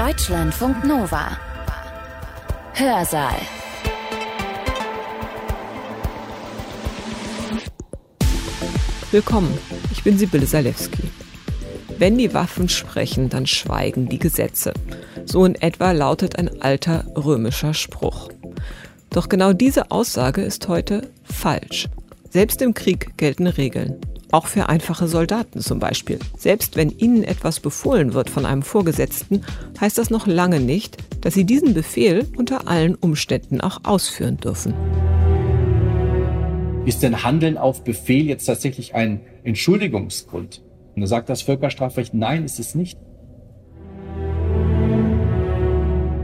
Deutschlandfunk Nova. Hörsaal. Willkommen, ich bin Sibylle Salewski. Wenn die Waffen sprechen, dann schweigen die Gesetze. So in etwa lautet ein alter römischer Spruch. Doch genau diese Aussage ist heute falsch. Selbst im Krieg gelten Regeln. Auch für einfache Soldaten zum Beispiel. Selbst wenn ihnen etwas befohlen wird von einem Vorgesetzten, heißt das noch lange nicht, dass sie diesen Befehl unter allen Umständen auch ausführen dürfen. Ist denn Handeln auf Befehl jetzt tatsächlich ein Entschuldigungsgrund? Und da sagt das Völkerstrafrecht, nein, ist es nicht.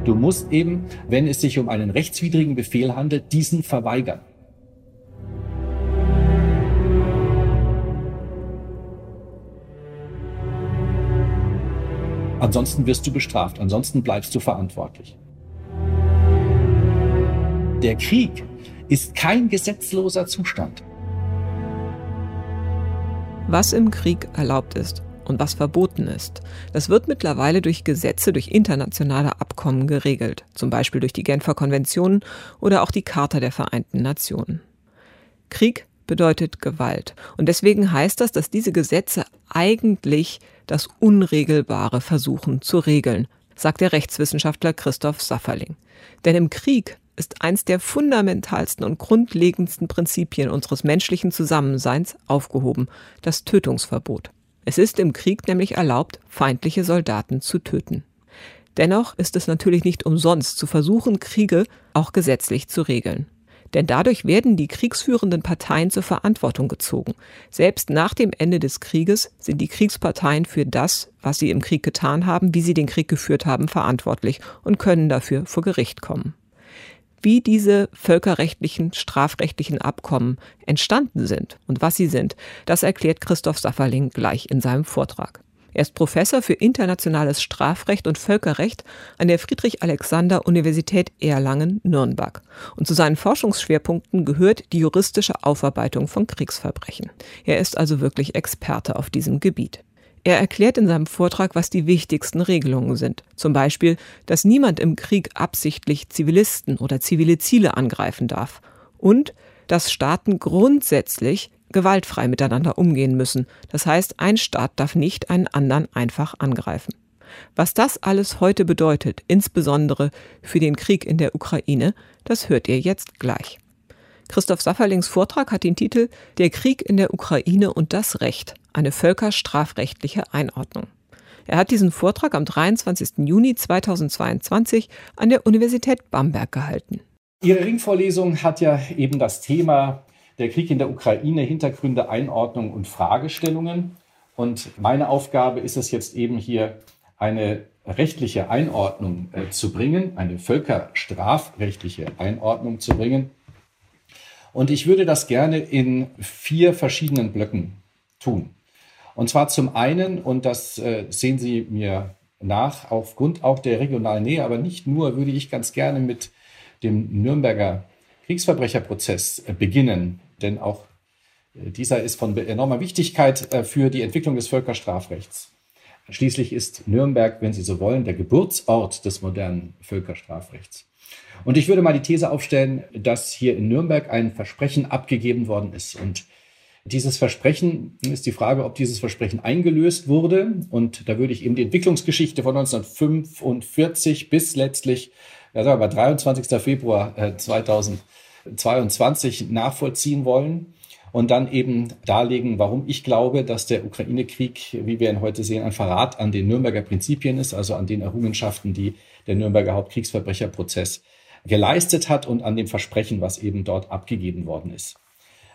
Du musst eben, wenn es sich um einen rechtswidrigen Befehl handelt, diesen verweigern. Ansonsten wirst du bestraft, ansonsten bleibst du verantwortlich. Der Krieg ist kein gesetzloser Zustand. Was im Krieg erlaubt ist und was verboten ist, das wird mittlerweile durch Gesetze, durch internationale Abkommen geregelt, zum Beispiel durch die Genfer Konventionen oder auch die Charta der Vereinten Nationen. Krieg bedeutet Gewalt. Und deswegen heißt das, dass diese Gesetze eigentlich das Unregelbare versuchen zu regeln, sagt der Rechtswissenschaftler Christoph Safferling. Denn im Krieg ist eins der fundamentalsten und grundlegendsten Prinzipien unseres menschlichen Zusammenseins aufgehoben, das Tötungsverbot. Es ist im Krieg nämlich erlaubt, feindliche Soldaten zu töten. Dennoch ist es natürlich nicht umsonst zu versuchen, Kriege auch gesetzlich zu regeln. Denn dadurch werden die kriegsführenden Parteien zur Verantwortung gezogen. Selbst nach dem Ende des Krieges sind die Kriegsparteien für das, was sie im Krieg getan haben, wie sie den Krieg geführt haben, verantwortlich und können dafür vor Gericht kommen. Wie diese völkerrechtlichen, strafrechtlichen Abkommen entstanden sind und was sie sind, das erklärt Christoph Safferling gleich in seinem Vortrag. Er ist Professor für internationales Strafrecht und Völkerrecht an der Friedrich-Alexander-Universität Erlangen-Nürnberg. Und zu seinen Forschungsschwerpunkten gehört die juristische Aufarbeitung von Kriegsverbrechen. Er ist also wirklich Experte auf diesem Gebiet. Er erklärt in seinem Vortrag, was die wichtigsten Regelungen sind. Zum Beispiel, dass niemand im Krieg absichtlich Zivilisten oder zivile Ziele angreifen darf. Und dass Staaten grundsätzlich gewaltfrei miteinander umgehen müssen. Das heißt, ein Staat darf nicht einen anderen einfach angreifen. Was das alles heute bedeutet, insbesondere für den Krieg in der Ukraine, das hört ihr jetzt gleich. Christoph Safferlings Vortrag hat den Titel Der Krieg in der Ukraine und das Recht, eine völkerstrafrechtliche Einordnung. Er hat diesen Vortrag am 23. Juni 2022 an der Universität Bamberg gehalten. Ihre Ringvorlesung hat ja eben das Thema der Krieg in der Ukraine, Hintergründe, Einordnung und Fragestellungen. Und meine Aufgabe ist es jetzt eben hier eine rechtliche Einordnung äh, zu bringen, eine völkerstrafrechtliche Einordnung zu bringen. Und ich würde das gerne in vier verschiedenen Blöcken tun. Und zwar zum einen, und das äh, sehen Sie mir nach, aufgrund auch der regionalen Nähe, aber nicht nur, würde ich ganz gerne mit dem Nürnberger Kriegsverbrecherprozess äh, beginnen. Denn auch äh, dieser ist von enormer Wichtigkeit äh, für die Entwicklung des Völkerstrafrechts. Schließlich ist Nürnberg, wenn Sie so wollen, der Geburtsort des modernen Völkerstrafrechts. Und ich würde mal die These aufstellen, dass hier in Nürnberg ein Versprechen abgegeben worden ist. Und dieses Versprechen ist die Frage, ob dieses Versprechen eingelöst wurde. Und da würde ich eben die Entwicklungsgeschichte von 1945 bis letztlich, ja sagen wir mal, 23. Februar 2000 22 nachvollziehen wollen und dann eben darlegen, warum ich glaube, dass der Ukraine-Krieg, wie wir ihn heute sehen, ein Verrat an den Nürnberger Prinzipien ist, also an den Errungenschaften, die der Nürnberger Hauptkriegsverbrecherprozess geleistet hat und an dem Versprechen, was eben dort abgegeben worden ist.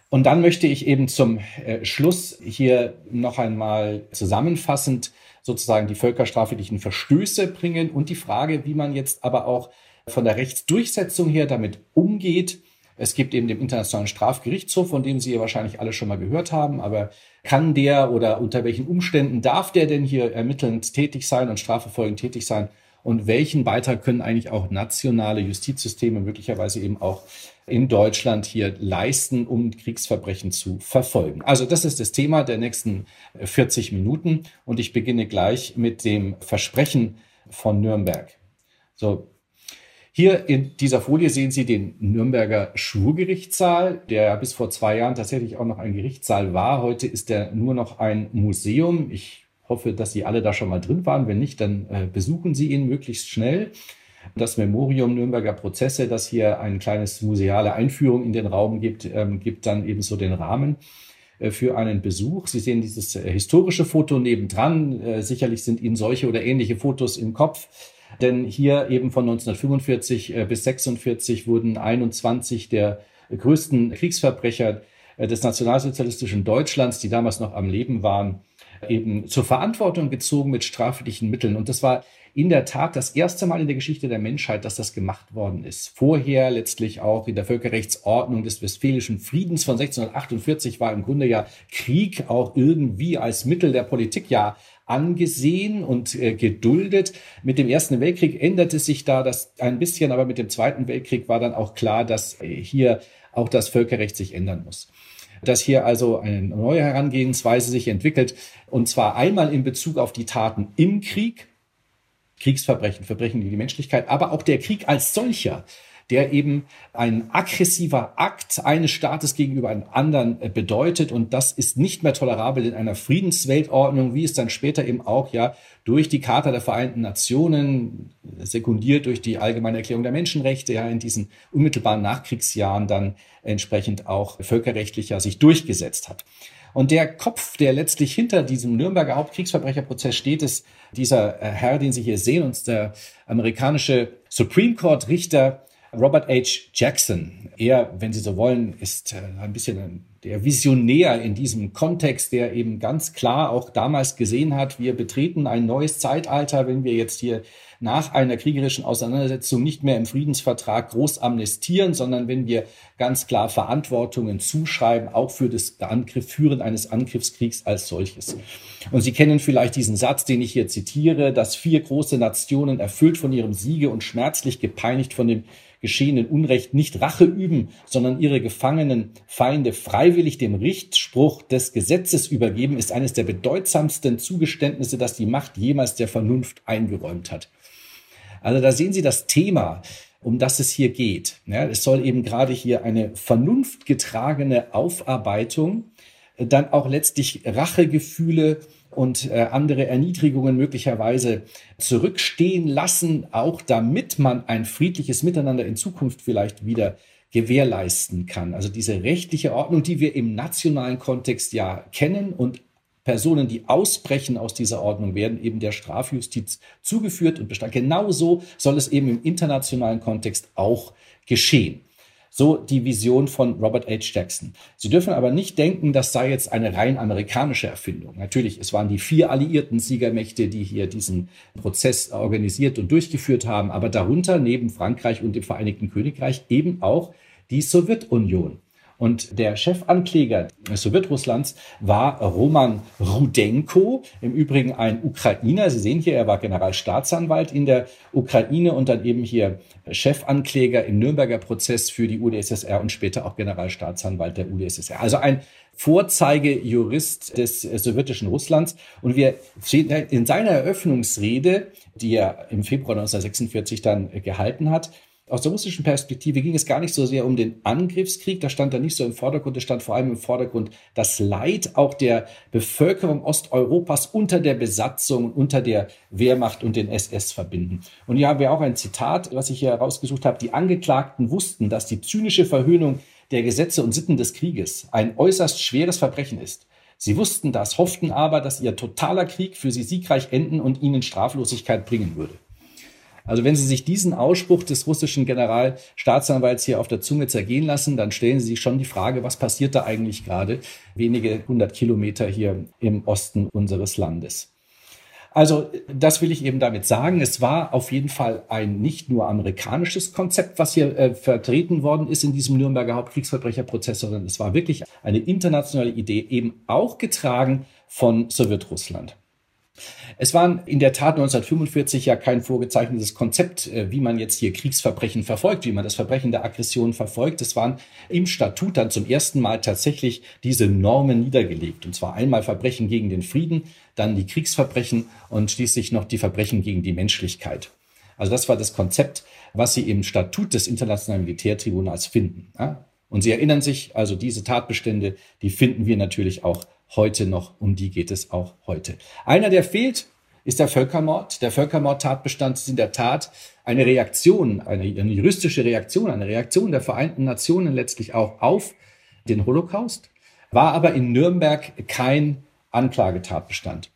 Und dann möchte ich eben zum äh, Schluss hier noch einmal zusammenfassend sozusagen die völkerstrafrechtlichen Verstöße bringen und die Frage, wie man jetzt aber auch von der Rechtsdurchsetzung her damit umgeht es gibt eben den Internationalen Strafgerichtshof, von dem Sie ja wahrscheinlich alle schon mal gehört haben. Aber kann der oder unter welchen Umständen darf der denn hier ermittelnd tätig sein und strafverfolgend tätig sein? Und welchen Beitrag können eigentlich auch nationale Justizsysteme möglicherweise eben auch in Deutschland hier leisten, um Kriegsverbrechen zu verfolgen? Also das ist das Thema der nächsten 40 Minuten. Und ich beginne gleich mit dem Versprechen von Nürnberg. So, hier in dieser Folie sehen Sie den Nürnberger Schwurgerichtssaal, der bis vor zwei Jahren tatsächlich auch noch ein Gerichtssaal war. Heute ist er nur noch ein Museum. Ich hoffe, dass Sie alle da schon mal drin waren. Wenn nicht, dann äh, besuchen Sie ihn möglichst schnell. Das Memorium Nürnberger Prozesse, das hier ein kleines museale Einführung in den Raum gibt, ähm, gibt dann ebenso den Rahmen äh, für einen Besuch. Sie sehen dieses äh, historische Foto nebendran. Äh, sicherlich sind Ihnen solche oder ähnliche Fotos im Kopf. Denn hier eben von 1945 äh, bis 46 wurden 21 der größten Kriegsverbrecher äh, des nationalsozialistischen Deutschlands, die damals noch am Leben waren, eben zur Verantwortung gezogen mit straflichen Mitteln. Und das war in der Tat das erste Mal in der Geschichte der Menschheit, dass das gemacht worden ist. Vorher letztlich auch in der Völkerrechtsordnung des Westfälischen Friedens von 1648 war im Grunde ja Krieg auch irgendwie als Mittel der Politik ja angesehen und äh, geduldet. Mit dem Ersten Weltkrieg änderte sich da das ein bisschen, aber mit dem Zweiten Weltkrieg war dann auch klar, dass äh, hier auch das Völkerrecht sich ändern muss. Dass hier also eine neue Herangehensweise sich entwickelt, und zwar einmal in Bezug auf die Taten im Krieg, Kriegsverbrechen, Verbrechen gegen die Menschlichkeit, aber auch der Krieg als solcher der eben ein aggressiver Akt eines Staates gegenüber einem anderen äh, bedeutet. Und das ist nicht mehr tolerabel in einer Friedensweltordnung, wie es dann später eben auch ja durch die Charta der Vereinten Nationen, sekundiert durch die Allgemeine Erklärung der Menschenrechte, ja in diesen unmittelbaren Nachkriegsjahren dann entsprechend auch völkerrechtlicher sich durchgesetzt hat. Und der Kopf, der letztlich hinter diesem Nürnberger Hauptkriegsverbrecherprozess steht, ist dieser äh, Herr, den Sie hier sehen, und der amerikanische Supreme Court Richter Robert H. Jackson, er, wenn Sie so wollen, ist äh, ein bisschen der Visionär in diesem Kontext, der eben ganz klar auch damals gesehen hat, wir betreten ein neues Zeitalter, wenn wir jetzt hier nach einer kriegerischen Auseinandersetzung nicht mehr im Friedensvertrag groß amnestieren, sondern wenn wir ganz klar Verantwortungen zuschreiben, auch für das Angriff, Führen eines Angriffskriegs als solches. Und Sie kennen vielleicht diesen Satz, den ich hier zitiere, dass vier große Nationen erfüllt von ihrem Siege und schmerzlich gepeinigt von dem geschehenen Unrecht nicht Rache üben, sondern ihre gefangenen Feinde freiwillig dem Richtspruch des Gesetzes übergeben, ist eines der bedeutsamsten Zugeständnisse, das die Macht jemals der Vernunft eingeräumt hat. Also da sehen Sie das Thema, um das es hier geht. Ja, es soll eben gerade hier eine vernunftgetragene Aufarbeitung, dann auch letztlich Rachegefühle und äh, andere Erniedrigungen möglicherweise zurückstehen lassen, auch damit man ein friedliches Miteinander in Zukunft vielleicht wieder gewährleisten kann. Also diese rechtliche Ordnung, die wir im nationalen Kontext ja kennen und Personen, die ausbrechen aus dieser Ordnung, werden eben der Strafjustiz zugeführt und bestand. Genauso soll es eben im internationalen Kontext auch geschehen. So die Vision von Robert H. Jackson. Sie dürfen aber nicht denken, das sei jetzt eine rein amerikanische Erfindung. Natürlich, es waren die vier alliierten Siegermächte, die hier diesen Prozess organisiert und durchgeführt haben, aber darunter neben Frankreich und dem Vereinigten Königreich eben auch die Sowjetunion. Und der Chefankläger Sowjetrusslands war Roman Rudenko, im Übrigen ein Ukrainer. Sie sehen hier, er war Generalstaatsanwalt in der Ukraine und dann eben hier Chefankläger im Nürnberger Prozess für die UdSSR und später auch Generalstaatsanwalt der UdSSR. Also ein Vorzeigejurist des sowjetischen Russlands. Und wir sehen in seiner Eröffnungsrede, die er im Februar 1946 dann gehalten hat, aus der russischen Perspektive ging es gar nicht so sehr um den Angriffskrieg, da stand da nicht so im Vordergrund, es stand vor allem im Vordergrund das Leid auch der Bevölkerung Osteuropas unter der Besatzung, unter der Wehrmacht und den SS verbinden. Und hier haben wir auch ein Zitat, was ich hier herausgesucht habe. Die Angeklagten wussten, dass die zynische Verhöhnung der Gesetze und Sitten des Krieges ein äußerst schweres Verbrechen ist. Sie wussten das, hofften aber, dass ihr totaler Krieg für sie siegreich enden und ihnen Straflosigkeit bringen würde. Also wenn Sie sich diesen Ausspruch des russischen Generalstaatsanwalts hier auf der Zunge zergehen lassen, dann stellen Sie sich schon die Frage, was passiert da eigentlich gerade wenige hundert Kilometer hier im Osten unseres Landes. Also das will ich eben damit sagen. Es war auf jeden Fall ein nicht nur amerikanisches Konzept, was hier äh, vertreten worden ist in diesem Nürnberger Hauptkriegsverbrecherprozess, sondern es war wirklich eine internationale Idee, eben auch getragen von Sowjetrussland. Es war in der Tat 1945 ja kein vorgezeichnetes Konzept, äh, wie man jetzt hier Kriegsverbrechen verfolgt, wie man das Verbrechen der Aggression verfolgt. Es waren im Statut dann zum ersten Mal tatsächlich diese Normen niedergelegt. Und zwar einmal Verbrechen gegen den Frieden, dann die Kriegsverbrechen und schließlich noch die Verbrechen gegen die Menschlichkeit. Also das war das Konzept, was Sie im Statut des Internationalen Militärtribunals finden. Und Sie erinnern sich, also diese Tatbestände, die finden wir natürlich auch heute noch, um die geht es auch heute. Einer, der fehlt, ist der Völkermord. Der Völkermordtatbestand ist in der Tat eine Reaktion, eine, eine juristische Reaktion, eine Reaktion der Vereinten Nationen letztlich auch auf den Holocaust, war aber in Nürnberg kein Anklagetatbestand.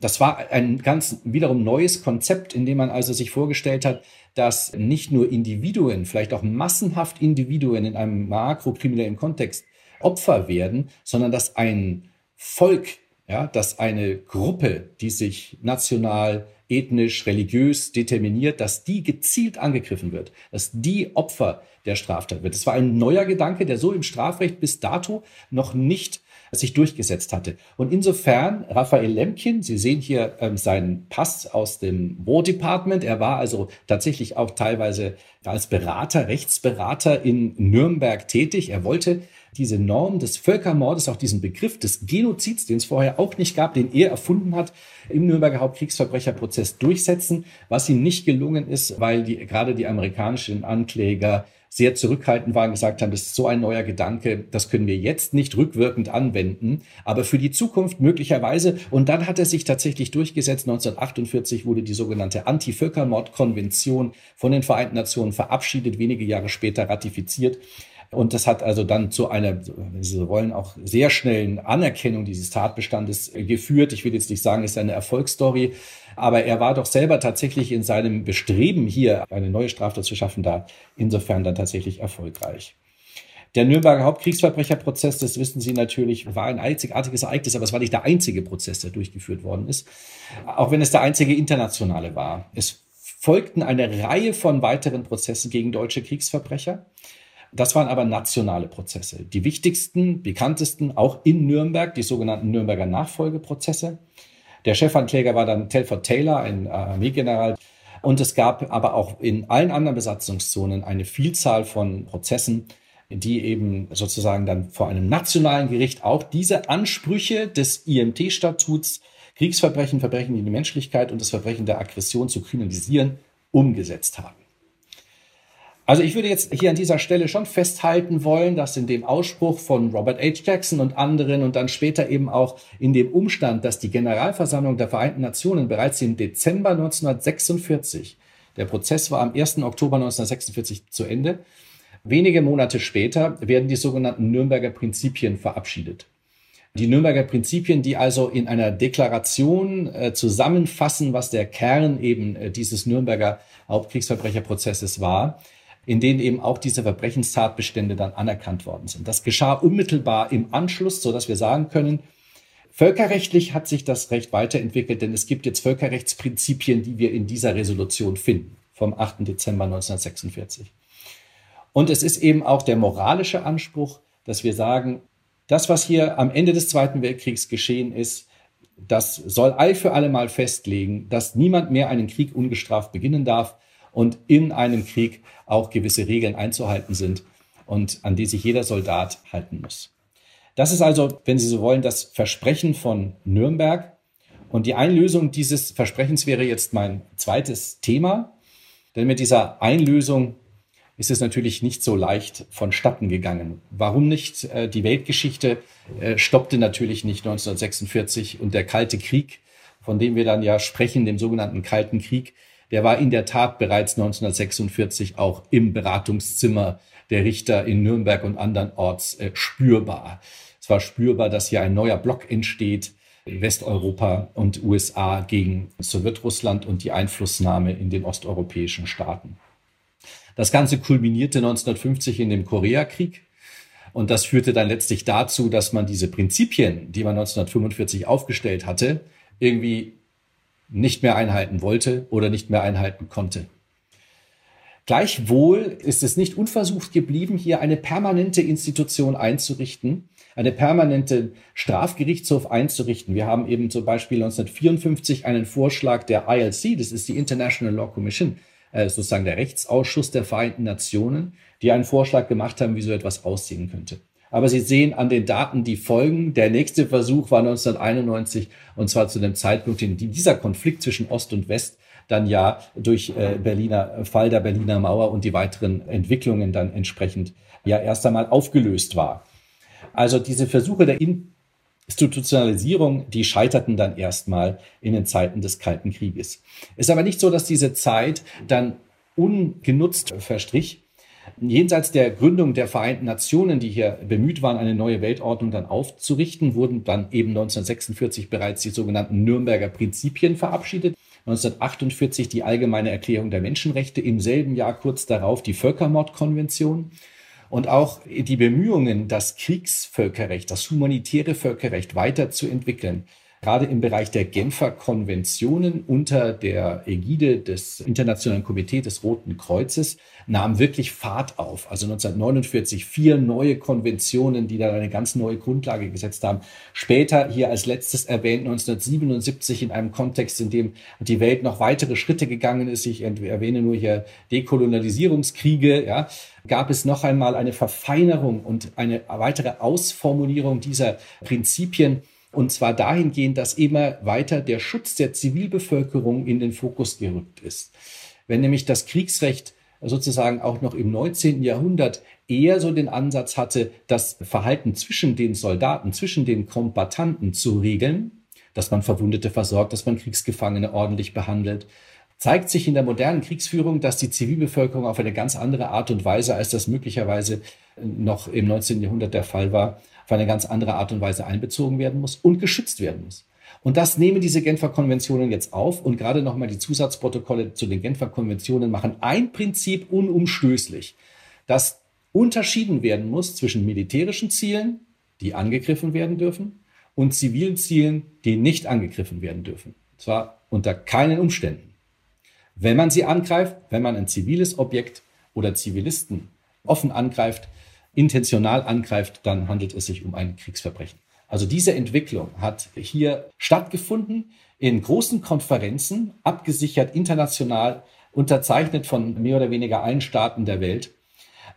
Das war ein ganz wiederum neues Konzept, in dem man also sich vorgestellt hat, dass nicht nur Individuen, vielleicht auch massenhaft Individuen in einem makrokriminellen Kontext Opfer werden, sondern dass ein Volk, ja, dass eine Gruppe, die sich national, ethnisch, religiös determiniert, dass die gezielt angegriffen wird, dass die Opfer der Straftat wird. Das war ein neuer Gedanke, der so im Strafrecht bis dato noch nicht sich durchgesetzt hatte. Und insofern, Raphael Lemkin, Sie sehen hier ähm, seinen Pass aus dem War Department. Er war also tatsächlich auch teilweise als Berater, Rechtsberater in Nürnberg tätig. Er wollte diese Norm des Völkermordes, auch diesen Begriff des Genozids, den es vorher auch nicht gab, den er erfunden hat, im Nürnberger Hauptkriegsverbrecherprozess durchsetzen, was ihm nicht gelungen ist, weil die, gerade die amerikanischen Ankläger sehr zurückhaltend waren, gesagt haben, das ist so ein neuer Gedanke, das können wir jetzt nicht rückwirkend anwenden, aber für die Zukunft möglicherweise. Und dann hat er sich tatsächlich durchgesetzt. 1948 wurde die sogenannte Anti-Völkermord-Konvention von den Vereinten Nationen verabschiedet, wenige Jahre später ratifiziert. Und das hat also dann zu einer, wenn Sie so wollen, auch sehr schnellen Anerkennung dieses Tatbestandes geführt. Ich will jetzt nicht sagen, es ist eine Erfolgsstory, aber er war doch selber tatsächlich in seinem Bestreben, hier eine neue Straftat zu schaffen, da insofern dann tatsächlich erfolgreich. Der Nürnberger Hauptkriegsverbrecherprozess, das wissen Sie natürlich, war ein einzigartiges Ereignis, aber es war nicht der einzige Prozess, der durchgeführt worden ist, auch wenn es der einzige internationale war. Es folgten eine Reihe von weiteren Prozessen gegen deutsche Kriegsverbrecher. Das waren aber nationale Prozesse. Die wichtigsten, bekanntesten auch in Nürnberg, die sogenannten Nürnberger Nachfolgeprozesse. Der Chefankläger war dann Telford Taylor, ein Armeegeneral. Und es gab aber auch in allen anderen Besatzungszonen eine Vielzahl von Prozessen, die eben sozusagen dann vor einem nationalen Gericht auch diese Ansprüche des IMT-Statuts, Kriegsverbrechen, Verbrechen gegen die Menschlichkeit und das Verbrechen der Aggression zu kriminalisieren, umgesetzt haben. Also ich würde jetzt hier an dieser Stelle schon festhalten wollen, dass in dem Ausspruch von Robert H. Jackson und anderen und dann später eben auch in dem Umstand, dass die Generalversammlung der Vereinten Nationen bereits im Dezember 1946, der Prozess war am 1. Oktober 1946 zu Ende, wenige Monate später werden die sogenannten Nürnberger Prinzipien verabschiedet. Die Nürnberger Prinzipien, die also in einer Deklaration äh, zusammenfassen, was der Kern eben äh, dieses Nürnberger Hauptkriegsverbrecherprozesses war, in denen eben auch diese Verbrechenstatbestände dann anerkannt worden sind. Das geschah unmittelbar im Anschluss, so dass wir sagen können, völkerrechtlich hat sich das Recht weiterentwickelt, denn es gibt jetzt Völkerrechtsprinzipien, die wir in dieser Resolution finden vom 8. Dezember 1946. Und es ist eben auch der moralische Anspruch, dass wir sagen, das, was hier am Ende des Zweiten Weltkriegs geschehen ist, das soll all für alle Mal festlegen, dass niemand mehr einen Krieg ungestraft beginnen darf und in einem Krieg auch gewisse Regeln einzuhalten sind und an die sich jeder Soldat halten muss. Das ist also, wenn Sie so wollen, das Versprechen von Nürnberg. Und die Einlösung dieses Versprechens wäre jetzt mein zweites Thema. Denn mit dieser Einlösung ist es natürlich nicht so leicht vonstatten gegangen. Warum nicht? Äh, die Weltgeschichte äh, stoppte natürlich nicht 1946 und der Kalte Krieg, von dem wir dann ja sprechen, dem sogenannten Kalten Krieg, der war in der Tat bereits 1946 auch im Beratungszimmer der Richter in Nürnberg und andernorts äh, spürbar. Es war spürbar, dass hier ein neuer Block entsteht, Westeuropa und USA gegen Sowjetrussland und die Einflussnahme in den osteuropäischen Staaten. Das Ganze kulminierte 1950 in dem Koreakrieg. Und das führte dann letztlich dazu, dass man diese Prinzipien, die man 1945 aufgestellt hatte, irgendwie nicht mehr einhalten wollte oder nicht mehr einhalten konnte. Gleichwohl ist es nicht unversucht geblieben, hier eine permanente Institution einzurichten, eine permanente Strafgerichtshof einzurichten. Wir haben eben zum Beispiel 1954 einen Vorschlag der ILC, das ist die International Law Commission, äh, sozusagen der Rechtsausschuss der Vereinten Nationen, die einen Vorschlag gemacht haben, wie so etwas aussehen könnte. Aber Sie sehen an den Daten die Folgen. Der nächste Versuch war 1991 und zwar zu dem Zeitpunkt, in dem dieser Konflikt zwischen Ost und West dann ja durch äh, Berliner Fall der Berliner Mauer und die weiteren Entwicklungen dann entsprechend ja erst einmal aufgelöst war. Also diese Versuche der Institutionalisierung, die scheiterten dann erstmal in den Zeiten des Kalten Krieges. Ist aber nicht so, dass diese Zeit dann ungenutzt verstrich. Jenseits der Gründung der Vereinten Nationen, die hier bemüht waren, eine neue Weltordnung dann aufzurichten, wurden dann eben 1946 bereits die sogenannten Nürnberger Prinzipien verabschiedet. 1948 die Allgemeine Erklärung der Menschenrechte, im selben Jahr kurz darauf die Völkermordkonvention. Und auch die Bemühungen, das Kriegsvölkerrecht, das humanitäre Völkerrecht weiterzuentwickeln, gerade im Bereich der Genfer Konventionen unter der Ägide des Internationalen Komitees des Roten Kreuzes nahm wirklich Fahrt auf. Also 1949 vier neue Konventionen, die dann eine ganz neue Grundlage gesetzt haben. Später hier als letztes erwähnt 1977 in einem Kontext, in dem die Welt noch weitere Schritte gegangen ist. Ich erwähne nur hier Dekolonialisierungskriege, ja gab es noch einmal eine Verfeinerung und eine weitere Ausformulierung dieser Prinzipien und zwar dahingehend, dass immer weiter der Schutz der Zivilbevölkerung in den Fokus gerückt ist. Wenn nämlich das Kriegsrecht sozusagen auch noch im 19. Jahrhundert eher so den Ansatz hatte, das Verhalten zwischen den Soldaten, zwischen den Kombattanten zu regeln, dass man Verwundete versorgt, dass man Kriegsgefangene ordentlich behandelt, zeigt sich in der modernen Kriegsführung, dass die Zivilbevölkerung auf eine ganz andere Art und Weise, als das möglicherweise noch im 19. Jahrhundert der Fall war, auf eine ganz andere Art und Weise einbezogen werden muss und geschützt werden muss. Und das nehmen diese Genfer Konventionen jetzt auf und gerade nochmal die Zusatzprotokolle zu den Genfer Konventionen machen ein Prinzip unumstößlich, dass unterschieden werden muss zwischen militärischen Zielen, die angegriffen werden dürfen, und zivilen Zielen, die nicht angegriffen werden dürfen. Und zwar unter keinen Umständen. Wenn man sie angreift, wenn man ein ziviles Objekt oder Zivilisten offen angreift, intentional angreift, dann handelt es sich um ein Kriegsverbrechen. Also diese Entwicklung hat hier stattgefunden in großen Konferenzen, abgesichert international, unterzeichnet von mehr oder weniger allen Staaten der Welt.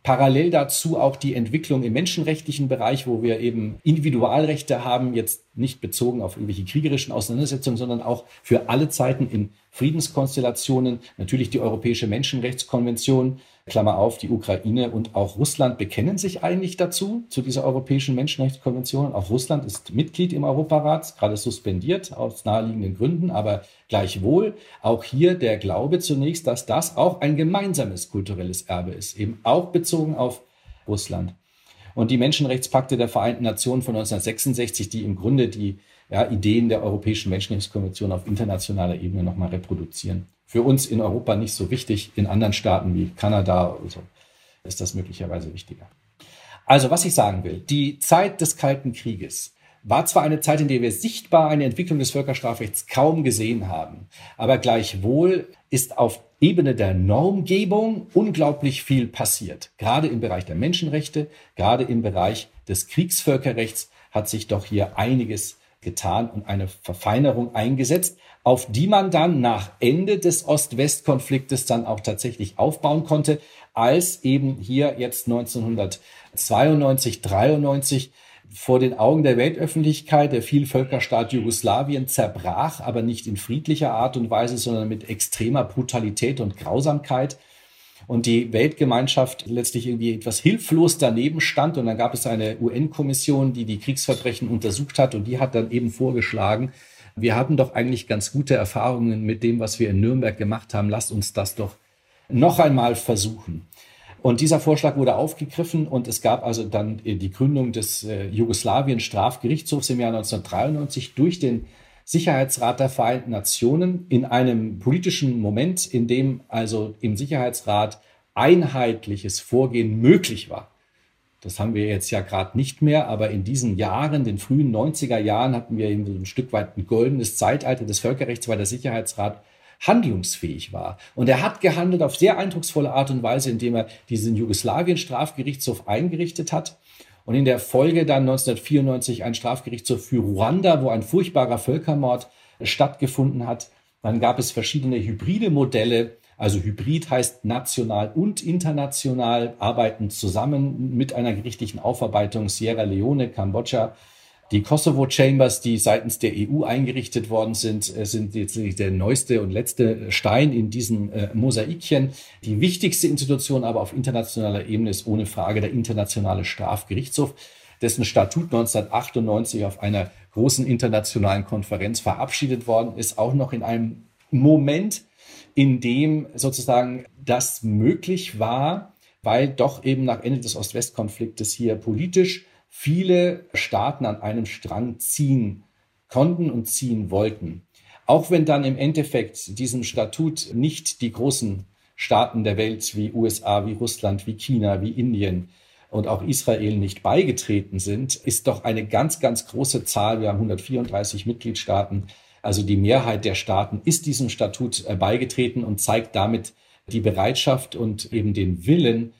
Parallel dazu auch die Entwicklung im menschenrechtlichen Bereich, wo wir eben Individualrechte haben, jetzt nicht bezogen auf irgendwelche kriegerischen Auseinandersetzungen, sondern auch für alle Zeiten in Friedenskonstellationen. Natürlich die Europäische Menschenrechtskonvention, Klammer auf, die Ukraine und auch Russland bekennen sich eigentlich dazu, zu dieser Europäischen Menschenrechtskonvention. Auch Russland ist Mitglied im Europarat, gerade suspendiert aus naheliegenden Gründen, aber gleichwohl auch hier der Glaube zunächst, dass das auch ein gemeinsames kulturelles Erbe ist, eben auch bezogen auf Russland. Und die Menschenrechtspakte der Vereinten Nationen von 1966, die im Grunde die ja, Ideen der Europäischen Menschenrechtskonvention auf internationaler Ebene nochmal reproduzieren für uns in Europa nicht so wichtig. In anderen Staaten wie Kanada so ist das möglicherweise wichtiger. Also, was ich sagen will, die Zeit des Kalten Krieges war zwar eine Zeit, in der wir sichtbar eine Entwicklung des Völkerstrafrechts kaum gesehen haben, aber gleichwohl ist auf Ebene der Normgebung unglaublich viel passiert. Gerade im Bereich der Menschenrechte, gerade im Bereich des Kriegsvölkerrechts hat sich doch hier einiges getan und eine Verfeinerung eingesetzt auf die man dann nach Ende des Ost-West-Konfliktes dann auch tatsächlich aufbauen konnte, als eben hier jetzt 1992, 93 vor den Augen der Weltöffentlichkeit der Vielvölkerstaat Jugoslawien zerbrach, aber nicht in friedlicher Art und Weise, sondern mit extremer Brutalität und Grausamkeit. Und die Weltgemeinschaft letztlich irgendwie etwas hilflos daneben stand. Und dann gab es eine UN-Kommission, die die Kriegsverbrechen untersucht hat. Und die hat dann eben vorgeschlagen, wir hatten doch eigentlich ganz gute Erfahrungen mit dem, was wir in Nürnberg gemacht haben. Lasst uns das doch noch einmal versuchen. Und dieser Vorschlag wurde aufgegriffen und es gab also dann die Gründung des äh, Jugoslawien-Strafgerichtshofs im Jahr 1993 durch den Sicherheitsrat der Vereinten Nationen in einem politischen Moment, in dem also im Sicherheitsrat einheitliches Vorgehen möglich war. Das haben wir jetzt ja gerade nicht mehr, aber in diesen Jahren, den frühen 90er Jahren, hatten wir eben so ein Stück weit ein goldenes Zeitalter des Völkerrechts, weil der Sicherheitsrat handlungsfähig war. Und er hat gehandelt auf sehr eindrucksvolle Art und Weise, indem er diesen Jugoslawien-Strafgerichtshof eingerichtet hat und in der Folge dann 1994 ein Strafgerichtshof für Ruanda, wo ein furchtbarer Völkermord stattgefunden hat. Dann gab es verschiedene hybride Modelle. Also Hybrid heißt national und international arbeiten zusammen mit einer gerichtlichen Aufarbeitung Sierra Leone, Kambodscha, die Kosovo Chambers, die seitens der EU eingerichtet worden sind, äh, sind jetzt der neueste und letzte Stein in diesem äh, Mosaikchen. Die wichtigste Institution aber auf internationaler Ebene ist ohne Frage der Internationale Strafgerichtshof, dessen Statut 1998 auf einer großen internationalen Konferenz verabschiedet worden ist, auch noch in einem Moment, in dem sozusagen das möglich war, weil doch eben nach Ende des Ost-West-Konfliktes hier politisch viele Staaten an einem Strang ziehen konnten und ziehen wollten. Auch wenn dann im Endeffekt diesem Statut nicht die großen Staaten der Welt wie USA, wie Russland, wie China, wie Indien und auch Israel nicht beigetreten sind, ist doch eine ganz, ganz große Zahl. Wir haben 134 Mitgliedstaaten. Also die Mehrheit der Staaten ist diesem Statut äh, beigetreten und zeigt damit die Bereitschaft und eben den Willen,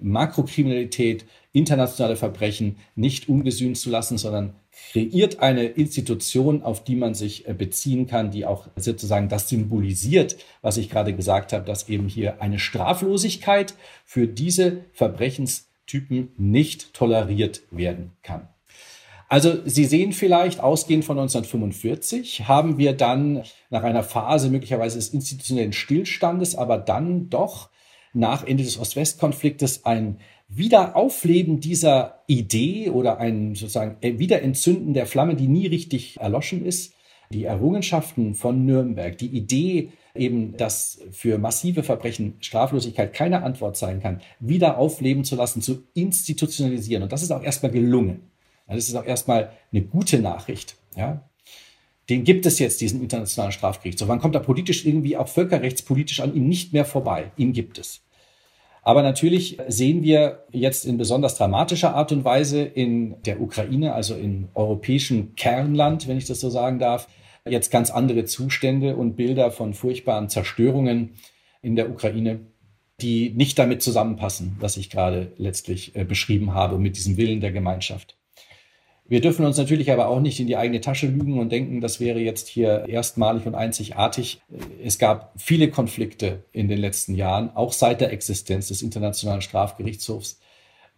Makrokriminalität, internationale Verbrechen nicht ungesühnt zu lassen, sondern kreiert eine Institution, auf die man sich äh, beziehen kann, die auch sozusagen das symbolisiert, was ich gerade gesagt habe, dass eben hier eine Straflosigkeit für diese Verbrechenstypen nicht toleriert werden kann. Also Sie sehen vielleicht, ausgehend von 1945 haben wir dann nach einer Phase möglicherweise des institutionellen Stillstandes, aber dann doch nach Ende des Ost-West-Konfliktes ein Wiederaufleben dieser Idee oder ein sozusagen Wiederentzünden der Flamme, die nie richtig erloschen ist. Die Errungenschaften von Nürnberg, die Idee eben, dass für massive Verbrechen Straflosigkeit keine Antwort sein kann, wieder aufleben zu lassen, zu institutionalisieren. Und das ist auch erstmal gelungen. Das ist auch erstmal eine gute Nachricht. Ja? Den gibt es jetzt, diesen internationalen Strafgerichtshof. Wann kommt er politisch irgendwie auch völkerrechtspolitisch an ihm nicht mehr vorbei? Ihn gibt es. Aber natürlich sehen wir jetzt in besonders dramatischer Art und Weise in der Ukraine, also im europäischen Kernland, wenn ich das so sagen darf, jetzt ganz andere Zustände und Bilder von furchtbaren Zerstörungen in der Ukraine, die nicht damit zusammenpassen, was ich gerade letztlich äh, beschrieben habe, mit diesem Willen der Gemeinschaft. Wir dürfen uns natürlich aber auch nicht in die eigene Tasche lügen und denken, das wäre jetzt hier erstmalig und einzigartig. Es gab viele Konflikte in den letzten Jahren, auch seit der Existenz des Internationalen Strafgerichtshofs.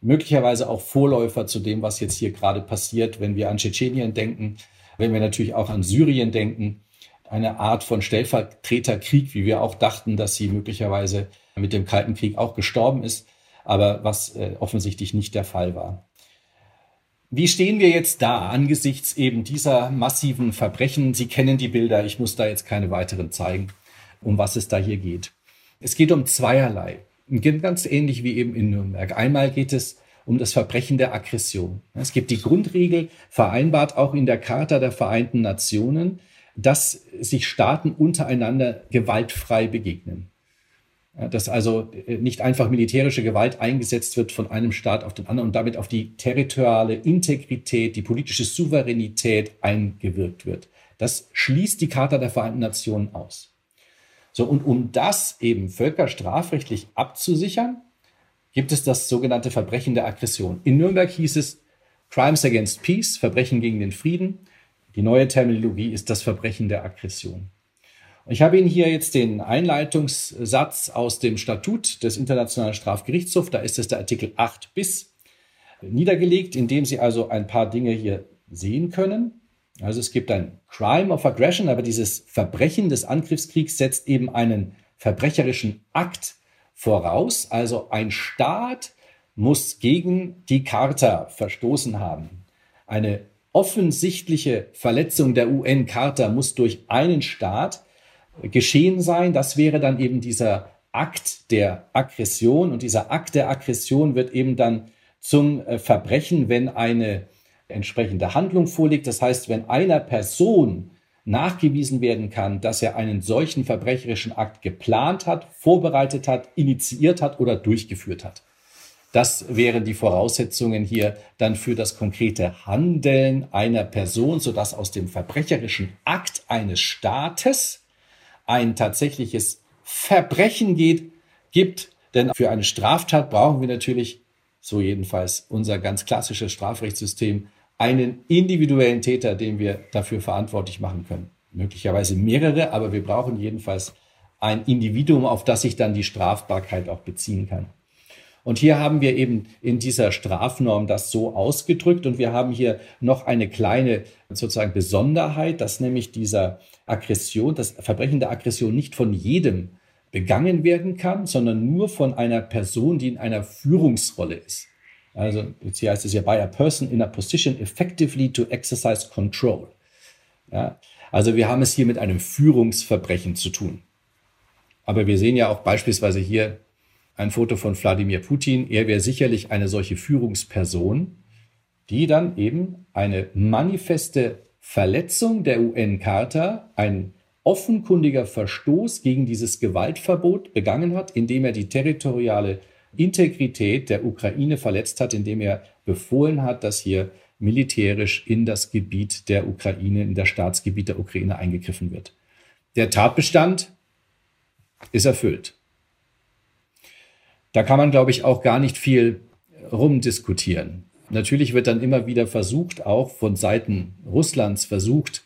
Möglicherweise auch Vorläufer zu dem, was jetzt hier gerade passiert, wenn wir an Tschetschenien denken, wenn wir natürlich auch an Syrien denken. Eine Art von Stellvertreterkrieg, wie wir auch dachten, dass sie möglicherweise mit dem Kalten Krieg auch gestorben ist, aber was äh, offensichtlich nicht der Fall war. Wie stehen wir jetzt da angesichts eben dieser massiven Verbrechen? Sie kennen die Bilder, ich muss da jetzt keine weiteren zeigen, um was es da hier geht. Es geht um zweierlei, ganz ähnlich wie eben in Nürnberg. Einmal geht es um das Verbrechen der Aggression. Es gibt die Grundregel, vereinbart auch in der Charta der Vereinten Nationen, dass sich Staaten untereinander gewaltfrei begegnen dass also äh, nicht einfach militärische Gewalt eingesetzt wird von einem Staat auf den anderen und damit auf die territoriale Integrität, die politische Souveränität eingewirkt wird. Das schließt die Charta der Vereinten Nationen aus. So, und um das eben völkerstrafrechtlich abzusichern, gibt es das sogenannte Verbrechen der Aggression. In Nürnberg hieß es Crimes against Peace, Verbrechen gegen den Frieden. Die neue Terminologie ist das Verbrechen der Aggression. Ich habe Ihnen hier jetzt den Einleitungssatz aus dem Statut des Internationalen Strafgerichtshofs, da ist es der Artikel 8 bis, niedergelegt, in dem Sie also ein paar Dinge hier sehen können. Also es gibt ein Crime of Aggression, aber dieses Verbrechen des Angriffskriegs setzt eben einen verbrecherischen Akt voraus. Also ein Staat muss gegen die Charta verstoßen haben. Eine offensichtliche Verletzung der UN-Charta muss durch einen Staat geschehen sein. Das wäre dann eben dieser Akt der Aggression und dieser Akt der Aggression wird eben dann zum äh, Verbrechen, wenn eine entsprechende Handlung vorliegt. Das heißt, wenn einer Person nachgewiesen werden kann, dass er einen solchen verbrecherischen Akt geplant hat, vorbereitet hat, initiiert hat oder durchgeführt hat. Das wären die Voraussetzungen hier dann für das konkrete Handeln einer Person, sodass aus dem verbrecherischen Akt eines Staates ein tatsächliches Verbrechen geht, gibt. Denn für eine Straftat brauchen wir natürlich, so jedenfalls unser ganz klassisches Strafrechtssystem, einen individuellen Täter, den wir dafür verantwortlich machen können. Möglicherweise mehrere, aber wir brauchen jedenfalls ein Individuum, auf das sich dann die Strafbarkeit auch beziehen kann. Und hier haben wir eben in dieser Strafnorm das so ausgedrückt und wir haben hier noch eine kleine sozusagen Besonderheit, dass nämlich dieser Aggression, das Verbrechen der Aggression nicht von jedem begangen werden kann, sondern nur von einer Person, die in einer Führungsrolle ist. Also jetzt hier heißt es ja by a person in a position effectively to exercise control. Ja, also wir haben es hier mit einem Führungsverbrechen zu tun. Aber wir sehen ja auch beispielsweise hier ein Foto von Wladimir Putin. Er wäre sicherlich eine solche Führungsperson, die dann eben eine manifeste Verletzung der UN-Charta, ein offenkundiger Verstoß gegen dieses Gewaltverbot begangen hat, indem er die territoriale Integrität der Ukraine verletzt hat, indem er befohlen hat, dass hier militärisch in das Gebiet der Ukraine, in das Staatsgebiet der Ukraine eingegriffen wird. Der Tatbestand ist erfüllt. Da kann man, glaube ich, auch gar nicht viel rumdiskutieren. Natürlich wird dann immer wieder versucht, auch von Seiten Russlands versucht,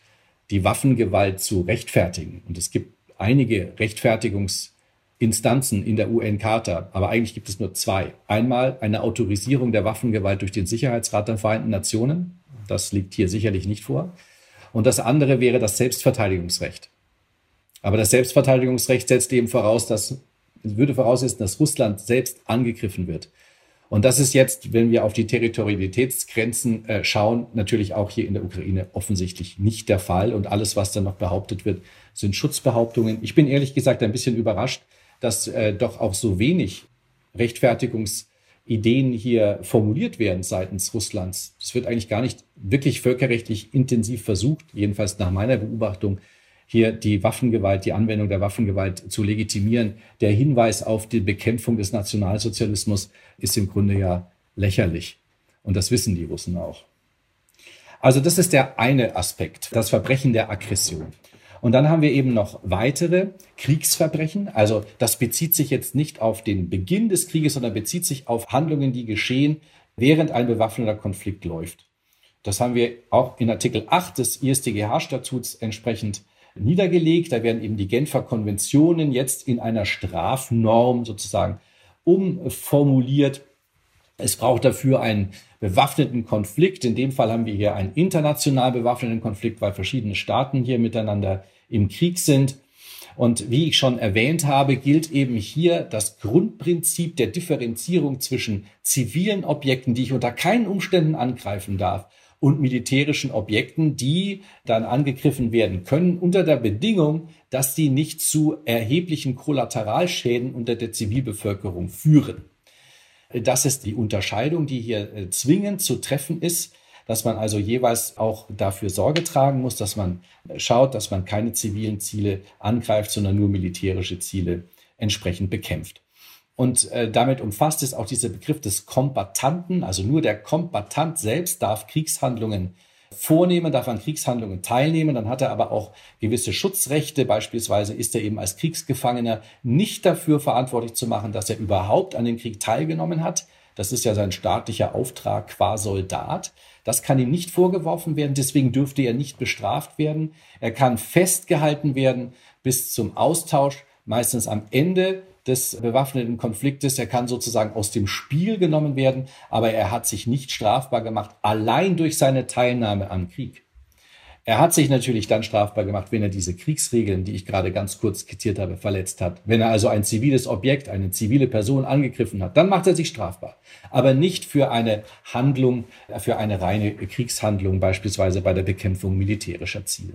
die Waffengewalt zu rechtfertigen. Und es gibt einige Rechtfertigungsinstanzen in der UN-Charta, aber eigentlich gibt es nur zwei. Einmal eine Autorisierung der Waffengewalt durch den Sicherheitsrat der Vereinten Nationen. Das liegt hier sicherlich nicht vor. Und das andere wäre das Selbstverteidigungsrecht. Aber das Selbstverteidigungsrecht setzt eben voraus, dass würde voraussetzen, dass Russland selbst angegriffen wird. Und das ist jetzt, wenn wir auf die Territorialitätsgrenzen äh, schauen, natürlich auch hier in der Ukraine offensichtlich nicht der Fall. Und alles, was dann noch behauptet wird, sind Schutzbehauptungen. Ich bin ehrlich gesagt ein bisschen überrascht, dass äh, doch auch so wenig Rechtfertigungsideen hier formuliert werden seitens Russlands. Es wird eigentlich gar nicht wirklich völkerrechtlich intensiv versucht, jedenfalls nach meiner Beobachtung, hier die Waffengewalt, die Anwendung der Waffengewalt zu legitimieren. Der Hinweis auf die Bekämpfung des Nationalsozialismus ist im Grunde ja lächerlich. Und das wissen die Russen auch. Also das ist der eine Aspekt, das Verbrechen der Aggression. Und dann haben wir eben noch weitere Kriegsverbrechen. Also das bezieht sich jetzt nicht auf den Beginn des Krieges, sondern bezieht sich auf Handlungen, die geschehen, während ein bewaffneter Konflikt läuft. Das haben wir auch in Artikel 8 des IStGH-Statuts entsprechend niedergelegt. Da werden eben die Genfer Konventionen jetzt in einer Strafnorm sozusagen umformuliert. Es braucht dafür einen bewaffneten Konflikt. In dem Fall haben wir hier einen international bewaffneten Konflikt, weil verschiedene Staaten hier miteinander im Krieg sind. Und wie ich schon erwähnt habe, gilt eben hier das Grundprinzip der Differenzierung zwischen zivilen Objekten, die ich unter keinen Umständen angreifen darf, und militärischen Objekten, die dann angegriffen werden können, unter der Bedingung, dass sie nicht zu erheblichen Kollateralschäden unter der Zivilbevölkerung führen. Das ist die Unterscheidung, die hier äh, zwingend zu treffen ist, dass man also jeweils auch dafür Sorge tragen muss, dass man äh, schaut, dass man keine zivilen Ziele angreift, sondern nur militärische Ziele entsprechend bekämpft. Und äh, damit umfasst es auch dieser Begriff des Kombatanten. Also nur der Kombatant selbst darf Kriegshandlungen vornehmen, darf an Kriegshandlungen teilnehmen. Dann hat er aber auch gewisse Schutzrechte. Beispielsweise ist er eben als Kriegsgefangener nicht dafür verantwortlich zu machen, dass er überhaupt an dem Krieg teilgenommen hat. Das ist ja sein staatlicher Auftrag qua Soldat. Das kann ihm nicht vorgeworfen werden. Deswegen dürfte er nicht bestraft werden. Er kann festgehalten werden bis zum Austausch, meistens am Ende des bewaffneten Konfliktes. Er kann sozusagen aus dem Spiel genommen werden, aber er hat sich nicht strafbar gemacht, allein durch seine Teilnahme am Krieg. Er hat sich natürlich dann strafbar gemacht, wenn er diese Kriegsregeln, die ich gerade ganz kurz skizziert habe, verletzt hat. Wenn er also ein ziviles Objekt, eine zivile Person angegriffen hat, dann macht er sich strafbar. Aber nicht für eine Handlung, für eine reine Kriegshandlung, beispielsweise bei der Bekämpfung militärischer Ziele.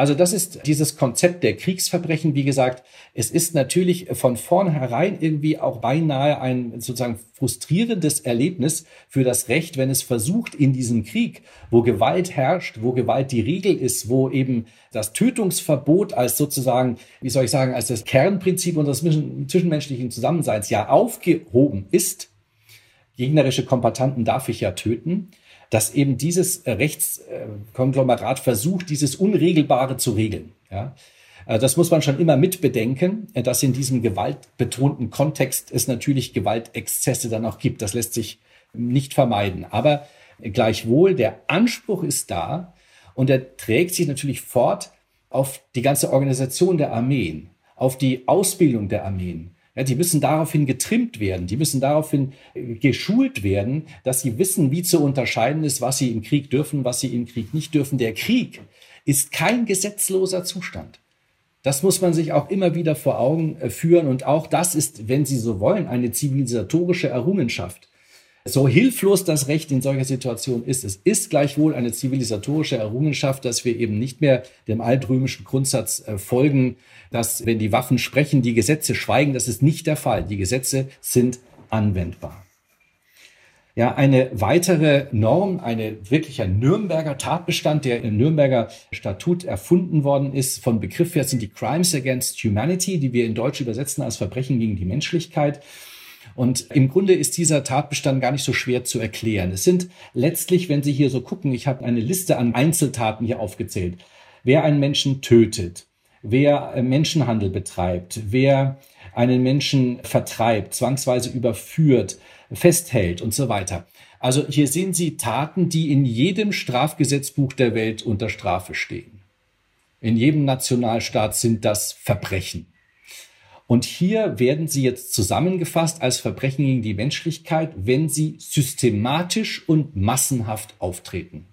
Also das ist dieses Konzept der Kriegsverbrechen. Wie gesagt, es ist natürlich von vornherein irgendwie auch beinahe ein sozusagen frustrierendes Erlebnis für das Recht, wenn es versucht, in diesem Krieg, wo Gewalt herrscht, wo Gewalt die Regel ist, wo eben das Tötungsverbot als sozusagen, wie soll ich sagen, als das Kernprinzip unseres zwischenmenschlichen Zusammenseins ja aufgehoben ist. Gegnerische Kombatanten darf ich ja töten dass eben dieses Rechtskonglomerat versucht, dieses Unregelbare zu regeln. Ja? Also das muss man schon immer mitbedenken, dass in diesem gewaltbetonten Kontext es natürlich Gewaltexzesse dann auch gibt. Das lässt sich nicht vermeiden. Aber gleichwohl, der Anspruch ist da und er trägt sich natürlich fort auf die ganze Organisation der Armeen, auf die Ausbildung der Armeen. Ja, die müssen daraufhin getrimmt werden, die müssen daraufhin äh, geschult werden, dass sie wissen, wie zu unterscheiden ist, was sie im Krieg dürfen, was sie im Krieg nicht dürfen. Der Krieg ist kein gesetzloser Zustand. Das muss man sich auch immer wieder vor Augen äh, führen. Und auch das ist, wenn Sie so wollen, eine zivilisatorische Errungenschaft. So hilflos das Recht in solcher Situation ist, es ist gleichwohl eine zivilisatorische Errungenschaft, dass wir eben nicht mehr dem altrömischen Grundsatz äh, folgen, dass wenn die Waffen sprechen, die Gesetze schweigen. Das ist nicht der Fall. Die Gesetze sind anwendbar. Ja, eine weitere Norm, eine wirklicher Nürnberger Tatbestand, der im Nürnberger Statut erfunden worden ist, von Begriff her sind die Crimes Against Humanity, die wir in Deutsch übersetzen als Verbrechen gegen die Menschlichkeit. Und im Grunde ist dieser Tatbestand gar nicht so schwer zu erklären. Es sind letztlich, wenn Sie hier so gucken, ich habe eine Liste an Einzeltaten hier aufgezählt. Wer einen Menschen tötet, wer äh, Menschenhandel betreibt, wer einen Menschen vertreibt, zwangsweise überführt, festhält und so weiter. Also hier sehen Sie Taten, die in jedem Strafgesetzbuch der Welt unter Strafe stehen. In jedem Nationalstaat sind das Verbrechen. Und hier werden sie jetzt zusammengefasst als Verbrechen gegen die Menschlichkeit, wenn sie systematisch und massenhaft auftreten.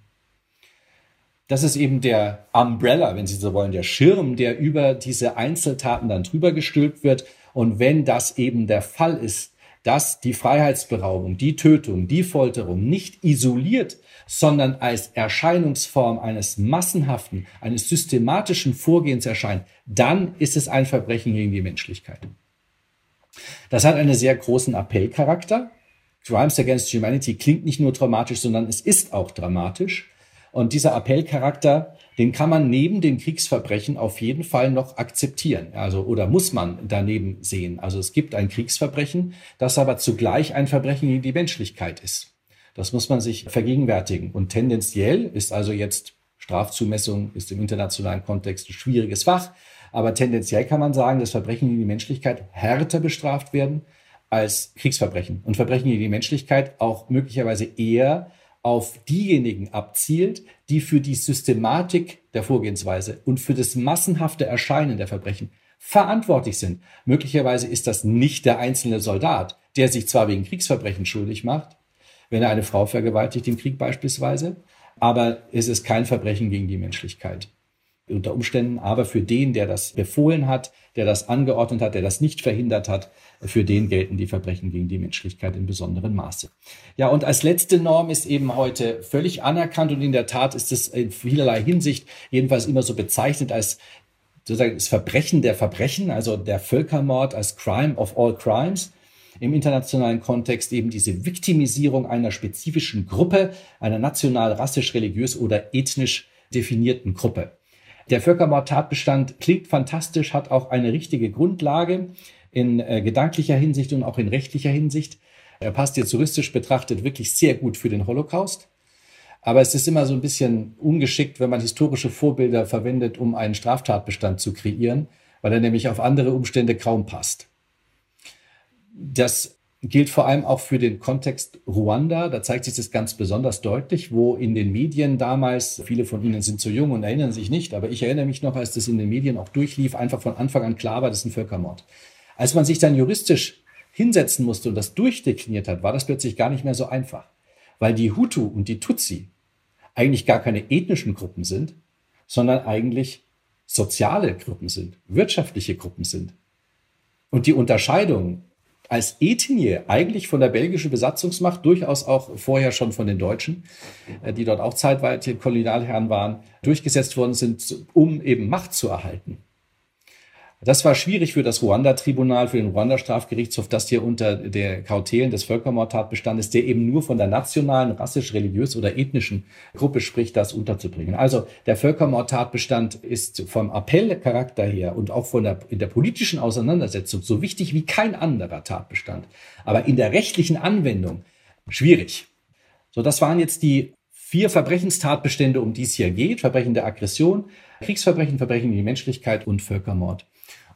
Das ist eben der Umbrella, wenn Sie so wollen, der Schirm, der über diese Einzeltaten dann drüber gestülpt wird. Und wenn das eben der Fall ist, dass die Freiheitsberaubung, die Tötung, die Folterung nicht isoliert, sondern als Erscheinungsform eines massenhaften, eines systematischen Vorgehens erscheint, dann ist es ein Verbrechen gegen die Menschlichkeit. Das hat einen sehr großen Appellcharakter. Crimes Against Humanity klingt nicht nur dramatisch, sondern es ist auch dramatisch. Und dieser Appellcharakter, den kann man neben den Kriegsverbrechen auf jeden Fall noch akzeptieren. Also, oder muss man daneben sehen. Also es gibt ein Kriegsverbrechen, das aber zugleich ein Verbrechen gegen die Menschlichkeit ist. Das muss man sich vergegenwärtigen. Und tendenziell ist also jetzt Strafzumessung ist im internationalen Kontext ein schwieriges Fach. Aber tendenziell kann man sagen, dass Verbrechen gegen die Menschlichkeit härter bestraft werden als Kriegsverbrechen. Und Verbrechen gegen die Menschlichkeit auch möglicherweise eher auf diejenigen abzielt, die für die Systematik der Vorgehensweise und für das massenhafte Erscheinen der Verbrechen verantwortlich sind. Möglicherweise ist das nicht der einzelne Soldat, der sich zwar wegen Kriegsverbrechen schuldig macht, wenn er eine Frau vergewaltigt im Krieg beispielsweise, aber es ist kein Verbrechen gegen die Menschlichkeit. Unter Umständen, aber für den, der das befohlen hat, der das angeordnet hat, der das nicht verhindert hat, für den gelten die Verbrechen gegen die Menschlichkeit in besonderem Maße. Ja, und als letzte Norm ist eben heute völlig anerkannt und in der Tat ist es in vielerlei Hinsicht jedenfalls immer so bezeichnet als sozusagen das Verbrechen der Verbrechen, also der Völkermord als Crime of all Crimes im internationalen Kontext eben diese Viktimisierung einer spezifischen Gruppe, einer national, rassisch, religiös oder ethnisch definierten Gruppe. Der Völkermordtatbestand klingt fantastisch, hat auch eine richtige Grundlage in äh, gedanklicher Hinsicht und auch in rechtlicher Hinsicht. Er passt jetzt juristisch betrachtet wirklich sehr gut für den Holocaust. Aber es ist immer so ein bisschen ungeschickt, wenn man historische Vorbilder verwendet, um einen Straftatbestand zu kreieren, weil er nämlich auf andere Umstände kaum passt. Das gilt vor allem auch für den Kontext Ruanda. Da zeigt sich das ganz besonders deutlich, wo in den Medien damals, viele von Ihnen sind zu jung und erinnern sich nicht, aber ich erinnere mich noch, als das in den Medien auch durchlief, einfach von Anfang an klar war, das ist ein Völkermord. Als man sich dann juristisch hinsetzen musste und das durchdekliniert hat, war das plötzlich gar nicht mehr so einfach, weil die Hutu und die Tutsi eigentlich gar keine ethnischen Gruppen sind, sondern eigentlich soziale Gruppen sind, wirtschaftliche Gruppen sind. Und die Unterscheidung als Ethnie eigentlich von der belgischen Besatzungsmacht, durchaus auch vorher schon von den Deutschen, äh, die dort auch zeitweise Kolonialherren waren, durchgesetzt worden sind, um eben Macht zu erhalten. Das war schwierig für das Ruanda-Tribunal, für den Ruanda-Strafgerichtshof, das hier unter der Kautelen des Völkermordtatbestandes, der eben nur von der nationalen, rassisch, religiös oder ethnischen Gruppe spricht, das unterzubringen. Also der Völkermordtatbestand ist vom Appellcharakter her und auch von der, in der politischen Auseinandersetzung so wichtig wie kein anderer Tatbestand. Aber in der rechtlichen Anwendung schwierig. So, das waren jetzt die vier Verbrechenstatbestände, um die es hier geht. Verbrechen der Aggression, Kriegsverbrechen, Verbrechen gegen die Menschlichkeit und Völkermord.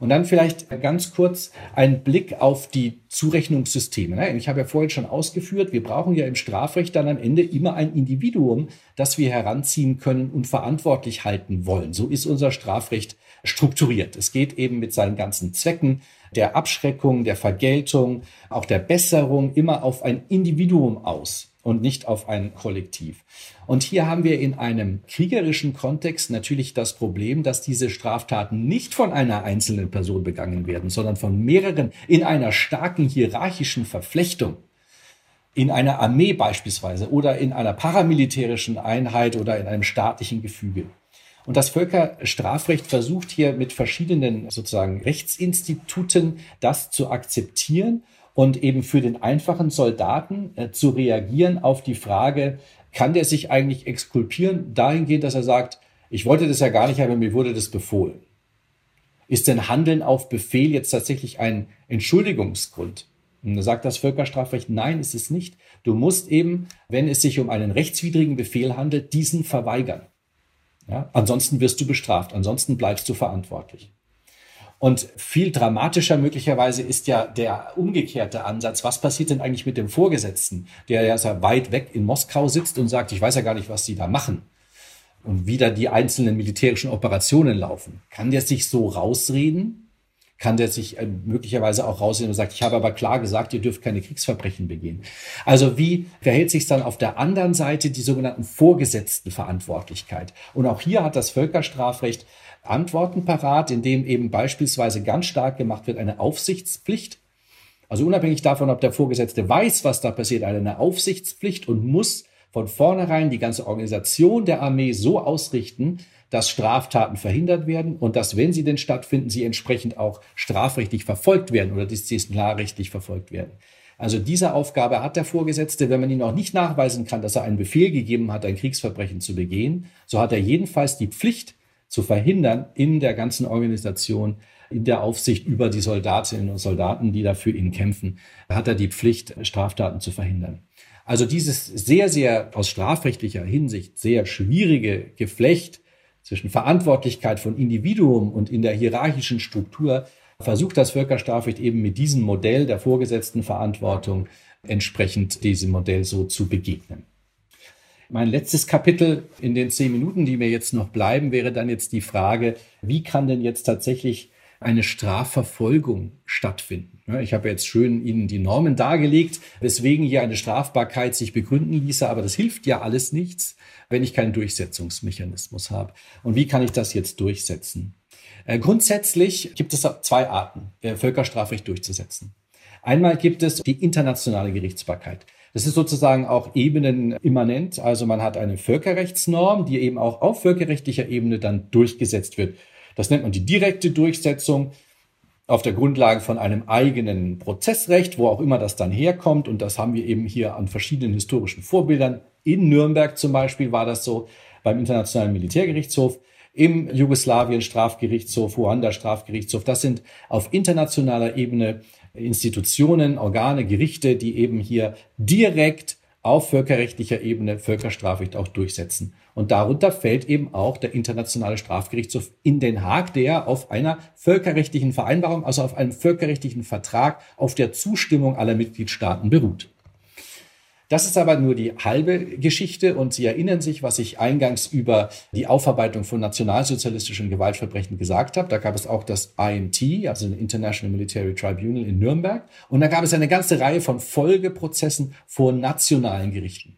Und dann vielleicht ganz kurz ein Blick auf die Zurechnungssysteme. Ne? Ich habe ja vorhin schon ausgeführt, wir brauchen ja im Strafrecht dann am Ende immer ein Individuum, das wir heranziehen können und verantwortlich halten wollen. So ist unser Strafrecht strukturiert. Es geht eben mit seinen ganzen Zwecken der Abschreckung, der Vergeltung, auch der Besserung immer auf ein Individuum aus und nicht auf ein Kollektiv. Und hier haben wir in einem kriegerischen Kontext natürlich das Problem, dass diese Straftaten nicht von einer einzelnen Person begangen werden, sondern von mehreren in einer starken hierarchischen Verflechtung. In einer Armee beispielsweise oder in einer paramilitärischen Einheit oder in einem staatlichen Gefüge. Und das Völkerstrafrecht versucht hier mit verschiedenen sozusagen Rechtsinstituten das zu akzeptieren und eben für den einfachen Soldaten äh, zu reagieren auf die Frage, kann der sich eigentlich exkulpieren dahingehend, dass er sagt, ich wollte das ja gar nicht, aber mir wurde das befohlen. Ist denn Handeln auf Befehl jetzt tatsächlich ein Entschuldigungsgrund? Und da sagt das Völkerstrafrecht, nein, ist es nicht. Du musst eben, wenn es sich um einen rechtswidrigen Befehl handelt, diesen verweigern. Ja? Ansonsten wirst du bestraft, ansonsten bleibst du verantwortlich. Und viel dramatischer möglicherweise ist ja der umgekehrte Ansatz. Was passiert denn eigentlich mit dem Vorgesetzten, der ja sehr weit weg in Moskau sitzt und sagt, ich weiß ja gar nicht, was Sie da machen und wie da die einzelnen militärischen Operationen laufen? Kann der sich so rausreden? Kann der sich äh, möglicherweise auch rausreden und sagt, ich habe aber klar gesagt, ihr dürft keine Kriegsverbrechen begehen? Also wie verhält sich dann auf der anderen Seite die sogenannten Vorgesetztenverantwortlichkeit? Und auch hier hat das Völkerstrafrecht Antworten parat, indem eben beispielsweise ganz stark gemacht wird eine Aufsichtspflicht. Also unabhängig davon, ob der Vorgesetzte weiß, was da passiert, eine Aufsichtspflicht und muss von vornherein die ganze Organisation der Armee so ausrichten, dass Straftaten verhindert werden und dass, wenn sie denn stattfinden, sie entsprechend auch strafrechtlich verfolgt werden oder disziplinarrechtlich verfolgt werden. Also diese Aufgabe hat der Vorgesetzte, wenn man ihn auch nicht nachweisen kann, dass er einen Befehl gegeben hat, ein Kriegsverbrechen zu begehen, so hat er jedenfalls die Pflicht, zu verhindern in der ganzen Organisation, in der Aufsicht über die Soldatinnen und Soldaten, die dafür ihn kämpfen, hat er die Pflicht, Straftaten zu verhindern. Also dieses sehr, sehr aus strafrechtlicher Hinsicht sehr schwierige Geflecht zwischen Verantwortlichkeit von Individuum und in der hierarchischen Struktur versucht das Völkerstrafrecht eben mit diesem Modell der vorgesetzten Verantwortung entsprechend diesem Modell so zu begegnen. Mein letztes Kapitel in den zehn Minuten, die mir jetzt noch bleiben, wäre dann jetzt die Frage, wie kann denn jetzt tatsächlich eine Strafverfolgung stattfinden. Ich habe jetzt schön Ihnen die Normen dargelegt, weswegen hier eine Strafbarkeit sich begründen ließe, aber das hilft ja alles nichts, wenn ich keinen Durchsetzungsmechanismus habe. Und wie kann ich das jetzt durchsetzen? Äh, grundsätzlich gibt es zwei Arten, äh, Völkerstrafrecht durchzusetzen. Einmal gibt es die internationale Gerichtsbarkeit. Das ist sozusagen auch ebenenimmanent. Also man hat eine Völkerrechtsnorm, die eben auch auf völkerrechtlicher Ebene dann durchgesetzt wird. Das nennt man die direkte Durchsetzung auf der Grundlage von einem eigenen Prozessrecht, wo auch immer das dann herkommt. Und das haben wir eben hier an verschiedenen historischen Vorbildern. In Nürnberg zum Beispiel war das so beim Internationalen Militärgerichtshof, im Jugoslawien Strafgerichtshof, Ruanda Strafgerichtshof. Das sind auf internationaler Ebene Institutionen, Organe, Gerichte, die eben hier direkt auf völkerrechtlicher Ebene Völkerstrafrecht auch durchsetzen. Und darunter fällt eben auch der Internationale Strafgerichtshof in Den Haag, der auf einer völkerrechtlichen Vereinbarung, also auf einem völkerrechtlichen Vertrag auf der Zustimmung aller Mitgliedstaaten beruht. Das ist aber nur die halbe Geschichte und Sie erinnern sich, was ich eingangs über die Aufarbeitung von nationalsozialistischen Gewaltverbrechen gesagt habe. Da gab es auch das IMT, also den International Military Tribunal in Nürnberg. Und da gab es eine ganze Reihe von Folgeprozessen vor nationalen Gerichten.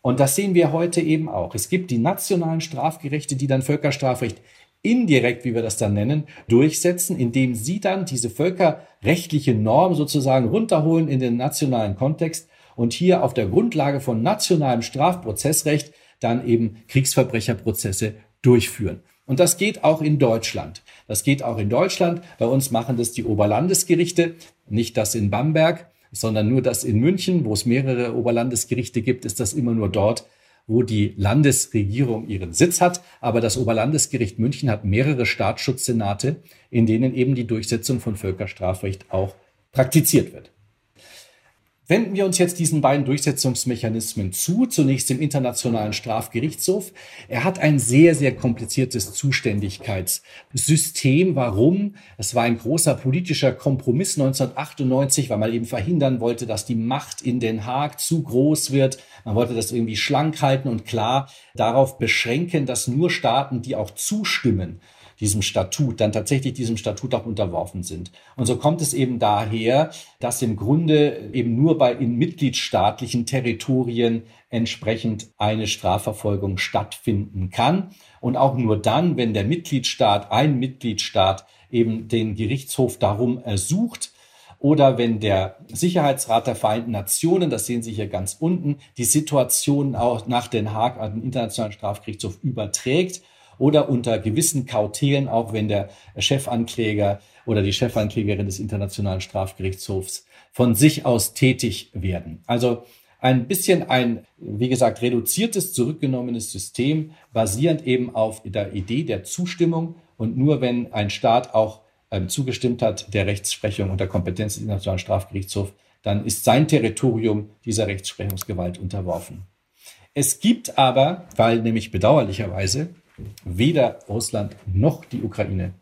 Und das sehen wir heute eben auch. Es gibt die nationalen Strafgerichte, die dann Völkerstrafrecht indirekt, wie wir das dann nennen, durchsetzen, indem sie dann diese völkerrechtliche Norm sozusagen runterholen in den nationalen Kontext und hier auf der Grundlage von nationalem Strafprozessrecht dann eben Kriegsverbrecherprozesse durchführen. Und das geht auch in Deutschland. Das geht auch in Deutschland. Bei uns machen das die Oberlandesgerichte, nicht das in Bamberg, sondern nur das in München, wo es mehrere Oberlandesgerichte gibt, ist das immer nur dort, wo die Landesregierung ihren Sitz hat. Aber das Oberlandesgericht München hat mehrere Staatsschutzsenate, in denen eben die Durchsetzung von Völkerstrafrecht auch praktiziert wird. Wenden wir uns jetzt diesen beiden Durchsetzungsmechanismen zu, zunächst im Internationalen Strafgerichtshof. Er hat ein sehr, sehr kompliziertes Zuständigkeitssystem. Warum? Es war ein großer politischer Kompromiss 1998, weil man eben verhindern wollte, dass die Macht in Den Haag zu groß wird. Man wollte das irgendwie schlank halten und klar darauf beschränken, dass nur Staaten, die auch zustimmen, diesem Statut, dann tatsächlich diesem Statut auch unterworfen sind. Und so kommt es eben daher, dass im Grunde eben nur bei in mitgliedstaatlichen Territorien entsprechend eine Strafverfolgung stattfinden kann. Und auch nur dann, wenn der Mitgliedstaat, ein Mitgliedstaat eben den Gerichtshof darum ersucht, oder wenn der Sicherheitsrat der Vereinten Nationen, das sehen Sie hier ganz unten, die Situation auch nach Den Haag an den Internationalen Strafgerichtshof überträgt oder unter gewissen Kautelen, auch wenn der Chefankläger oder die Chefanklägerin des Internationalen Strafgerichtshofs von sich aus tätig werden. Also ein bisschen ein, wie gesagt, reduziertes, zurückgenommenes System, basierend eben auf der Idee der Zustimmung und nur wenn ein Staat auch ähm, zugestimmt hat der Rechtsprechung und der Kompetenz des Internationalen Strafgerichtshofs, dann ist sein Territorium dieser Rechtsprechungsgewalt unterworfen. Es gibt aber, weil nämlich bedauerlicherweise weder Russland noch die Ukraine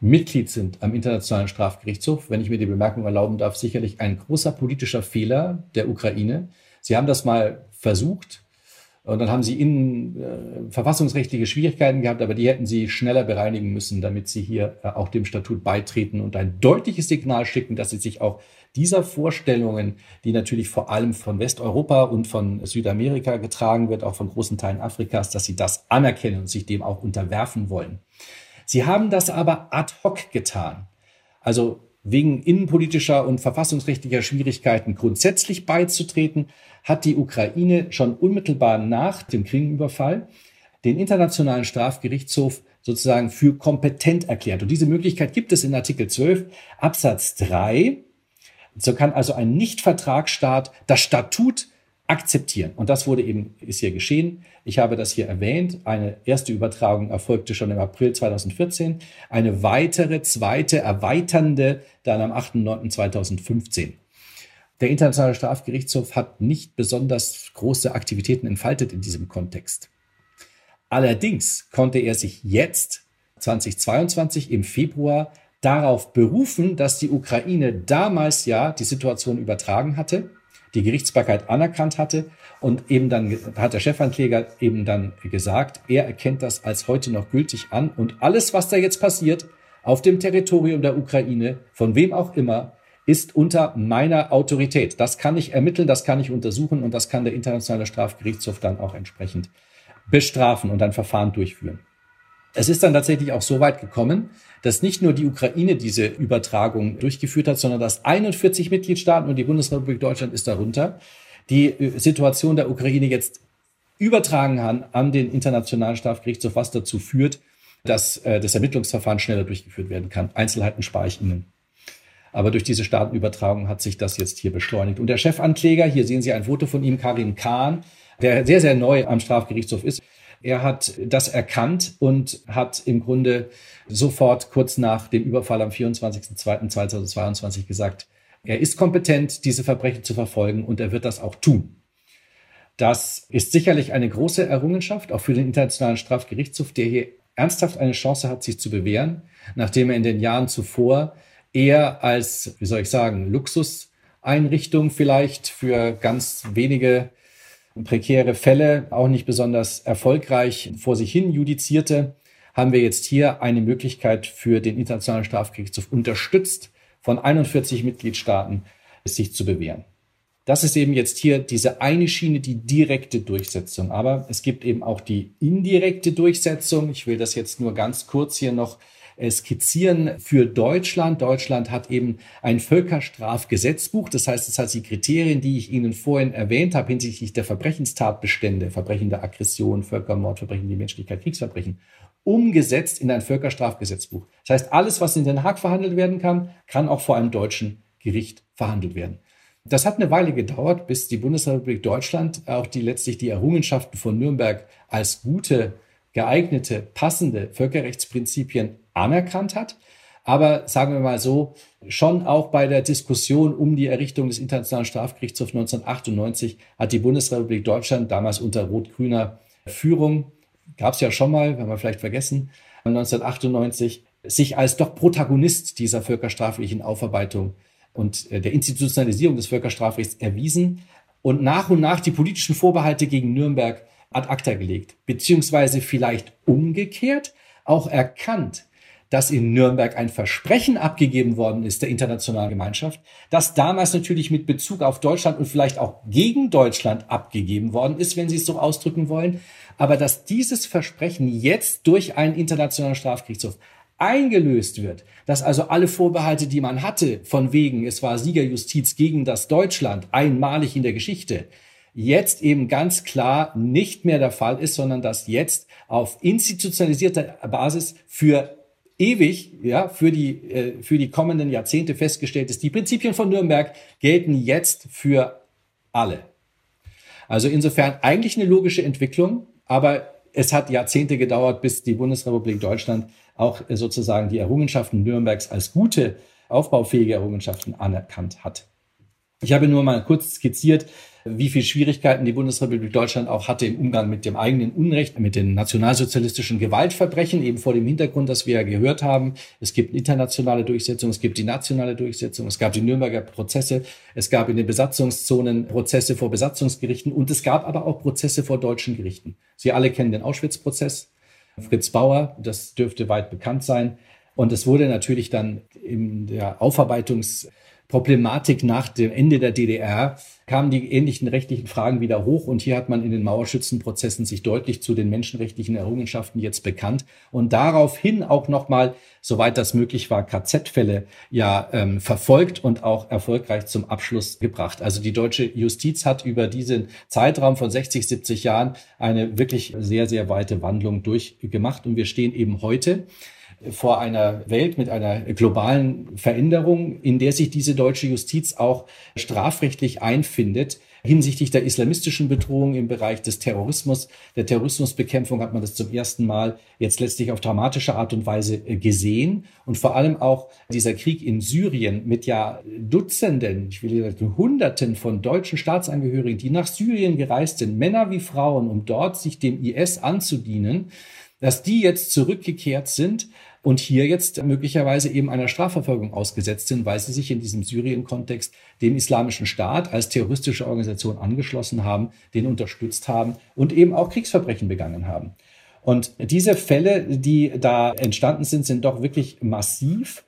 Mitglied sind am Internationalen Strafgerichtshof, wenn ich mir die Bemerkung erlauben darf, sicherlich ein großer politischer Fehler der Ukraine. Sie haben das mal versucht und dann haben sie innen äh, verfassungsrechtliche Schwierigkeiten gehabt, aber die hätten sie schneller bereinigen müssen, damit sie hier äh, auch dem Statut beitreten und ein deutliches Signal schicken, dass sie sich auch dieser Vorstellungen, die natürlich vor allem von Westeuropa und von Südamerika getragen wird, auch von großen Teilen Afrikas, dass sie das anerkennen und sich dem auch unterwerfen wollen. Sie haben das aber ad hoc getan. Also wegen innenpolitischer und verfassungsrechtlicher Schwierigkeiten grundsätzlich beizutreten, hat die Ukraine schon unmittelbar nach dem Krimüberfall den Internationalen Strafgerichtshof sozusagen für kompetent erklärt. Und diese Möglichkeit gibt es in Artikel 12 Absatz 3 so kann also ein Nichtvertragsstaat das Statut akzeptieren. Und das wurde eben, ist hier geschehen. Ich habe das hier erwähnt. Eine erste Übertragung erfolgte schon im April 2014. Eine weitere, zweite, erweiternde dann am 8.9.2015. Der Internationale Strafgerichtshof hat nicht besonders große Aktivitäten entfaltet in diesem Kontext. Allerdings konnte er sich jetzt 2022 im Februar darauf berufen, dass die Ukraine damals ja die Situation übertragen hatte, die Gerichtsbarkeit anerkannt hatte und eben dann hat der Chefankläger eben dann gesagt, er erkennt das als heute noch gültig an und alles, was da jetzt passiert auf dem Territorium der Ukraine, von wem auch immer, ist unter meiner Autorität. Das kann ich ermitteln, das kann ich untersuchen und das kann der Internationale Strafgerichtshof dann auch entsprechend bestrafen und ein Verfahren durchführen. Es ist dann tatsächlich auch so weit gekommen, dass nicht nur die Ukraine diese Übertragung durchgeführt hat, sondern dass 41 Mitgliedstaaten und die Bundesrepublik Deutschland ist darunter, die äh, Situation der Ukraine jetzt übertragen haben an den Internationalen Strafgerichtshof, was dazu führt, dass äh, das Ermittlungsverfahren schneller durchgeführt werden kann. Einzelheiten spare ich Ihnen. Aber durch diese Staatenübertragung hat sich das jetzt hier beschleunigt. Und der Chefankläger, hier sehen Sie ein Foto von ihm, Karim Khan, der sehr, sehr neu am Strafgerichtshof ist, er hat das erkannt und hat im Grunde sofort kurz nach dem Überfall am 24.02.2022 gesagt, er ist kompetent, diese Verbrechen zu verfolgen und er wird das auch tun. Das ist sicherlich eine große Errungenschaft, auch für den Internationalen Strafgerichtshof, der hier ernsthaft eine Chance hat, sich zu bewähren, nachdem er in den Jahren zuvor eher als, wie soll ich sagen, Luxuseinrichtung vielleicht für ganz wenige prekäre Fälle, auch nicht besonders erfolgreich vor sich hin judizierte, haben wir jetzt hier eine Möglichkeit für den Internationalen Strafgerichtshof unterstützt von 41 Mitgliedstaaten, sich zu bewähren. Das ist eben jetzt hier diese eine Schiene, die direkte Durchsetzung. Aber es gibt eben auch die indirekte Durchsetzung. Ich will das jetzt nur ganz kurz hier noch skizzieren für Deutschland. Deutschland hat eben ein Völkerstrafgesetzbuch. Das heißt, es hat die Kriterien, die ich Ihnen vorhin erwähnt habe hinsichtlich der Verbrechenstatbestände, Verbrechen der Aggression, Völkermord, Verbrechen der Menschlichkeit, Kriegsverbrechen, umgesetzt in ein Völkerstrafgesetzbuch. Das heißt, alles, was in Den Haag verhandelt werden kann, kann auch vor einem deutschen Gericht verhandelt werden. Das hat eine Weile gedauert, bis die Bundesrepublik Deutschland auch die letztlich die Errungenschaften von Nürnberg als gute, geeignete, passende Völkerrechtsprinzipien anerkannt hat. Aber sagen wir mal so, schon auch bei der Diskussion um die Errichtung des Internationalen Strafgerichtshofs 1998 hat die Bundesrepublik Deutschland damals unter rot-grüner Führung, gab es ja schon mal, wenn wir vielleicht vergessen, 1998 sich als doch Protagonist dieser völkerstraflichen Aufarbeitung und äh, der Institutionalisierung des Völkerstrafrechts erwiesen und nach und nach die politischen Vorbehalte gegen Nürnberg ad acta gelegt, beziehungsweise vielleicht umgekehrt auch erkannt, dass in Nürnberg ein Versprechen abgegeben worden ist der internationalen Gemeinschaft, das damals natürlich mit Bezug auf Deutschland und vielleicht auch gegen Deutschland abgegeben worden ist, wenn Sie es so ausdrücken wollen, aber dass dieses Versprechen jetzt durch einen internationalen Strafgerichtshof eingelöst wird, dass also alle Vorbehalte, die man hatte, von wegen, es war Siegerjustiz gegen das Deutschland, einmalig in der Geschichte, jetzt eben ganz klar nicht mehr der Fall ist, sondern dass jetzt auf institutionalisierter Basis für ewig, ja, für die, äh, für die kommenden Jahrzehnte festgestellt ist. Die Prinzipien von Nürnberg gelten jetzt für alle. Also insofern eigentlich eine logische Entwicklung, aber es hat Jahrzehnte gedauert, bis die Bundesrepublik Deutschland auch äh, sozusagen die Errungenschaften Nürnbergs als gute, aufbaufähige Errungenschaften anerkannt hat. Ich habe nur mal kurz skizziert, wie viel Schwierigkeiten die Bundesrepublik Deutschland auch hatte im Umgang mit dem eigenen Unrecht, mit den nationalsozialistischen Gewaltverbrechen, eben vor dem Hintergrund, dass wir ja gehört haben, es gibt internationale Durchsetzung, es gibt die nationale Durchsetzung, es gab die Nürnberger Prozesse, es gab in den Besatzungszonen Prozesse vor Besatzungsgerichten und es gab aber auch Prozesse vor deutschen Gerichten. Sie alle kennen den Auschwitz-Prozess. Fritz Bauer, das dürfte weit bekannt sein. Und es wurde natürlich dann in der Aufarbeitungs- Problematik nach dem Ende der DDR kamen die ähnlichen rechtlichen Fragen wieder hoch und hier hat man in den Mauerschützenprozessen sich deutlich zu den menschenrechtlichen Errungenschaften jetzt bekannt und daraufhin auch nochmal, soweit das möglich war, KZ-Fälle ja ähm, verfolgt und auch erfolgreich zum Abschluss gebracht. Also die deutsche Justiz hat über diesen Zeitraum von 60, 70 Jahren eine wirklich sehr, sehr weite Wandlung durchgemacht und wir stehen eben heute vor einer Welt mit einer globalen Veränderung, in der sich diese deutsche Justiz auch strafrechtlich einfindet. Hinsichtlich der islamistischen Bedrohung im Bereich des Terrorismus, der Terrorismusbekämpfung hat man das zum ersten Mal jetzt letztlich auf dramatische Art und Weise äh, gesehen. Und vor allem auch dieser Krieg in Syrien mit ja Dutzenden, ich will sagen Hunderten von deutschen Staatsangehörigen, die nach Syrien gereist sind, Männer wie Frauen, um dort sich dem IS anzudienen, dass die jetzt zurückgekehrt sind und hier jetzt möglicherweise eben einer Strafverfolgung ausgesetzt sind, weil sie sich in diesem Syrien-Kontext dem Islamischen Staat als terroristische Organisation angeschlossen haben, den unterstützt haben und eben auch Kriegsverbrechen begangen haben. Und diese Fälle, die da entstanden sind, sind doch wirklich massiv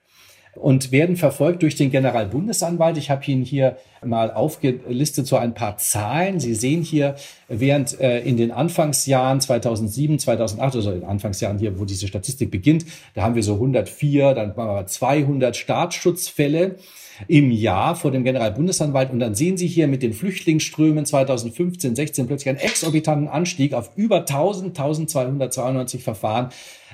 und werden verfolgt durch den Generalbundesanwalt. Ich habe ihn hier mal aufgelistet so ein paar Zahlen. Sie sehen hier, während äh, in den Anfangsjahren 2007, 2008, also in den Anfangsjahren hier, wo diese Statistik beginnt, da haben wir so 104, dann waren wir 200 Staatsschutzfälle im Jahr vor dem Generalbundesanwalt. Und dann sehen Sie hier mit den Flüchtlingsströmen 2015, 16 plötzlich einen exorbitanten Anstieg auf über 1000, 1292 Verfahren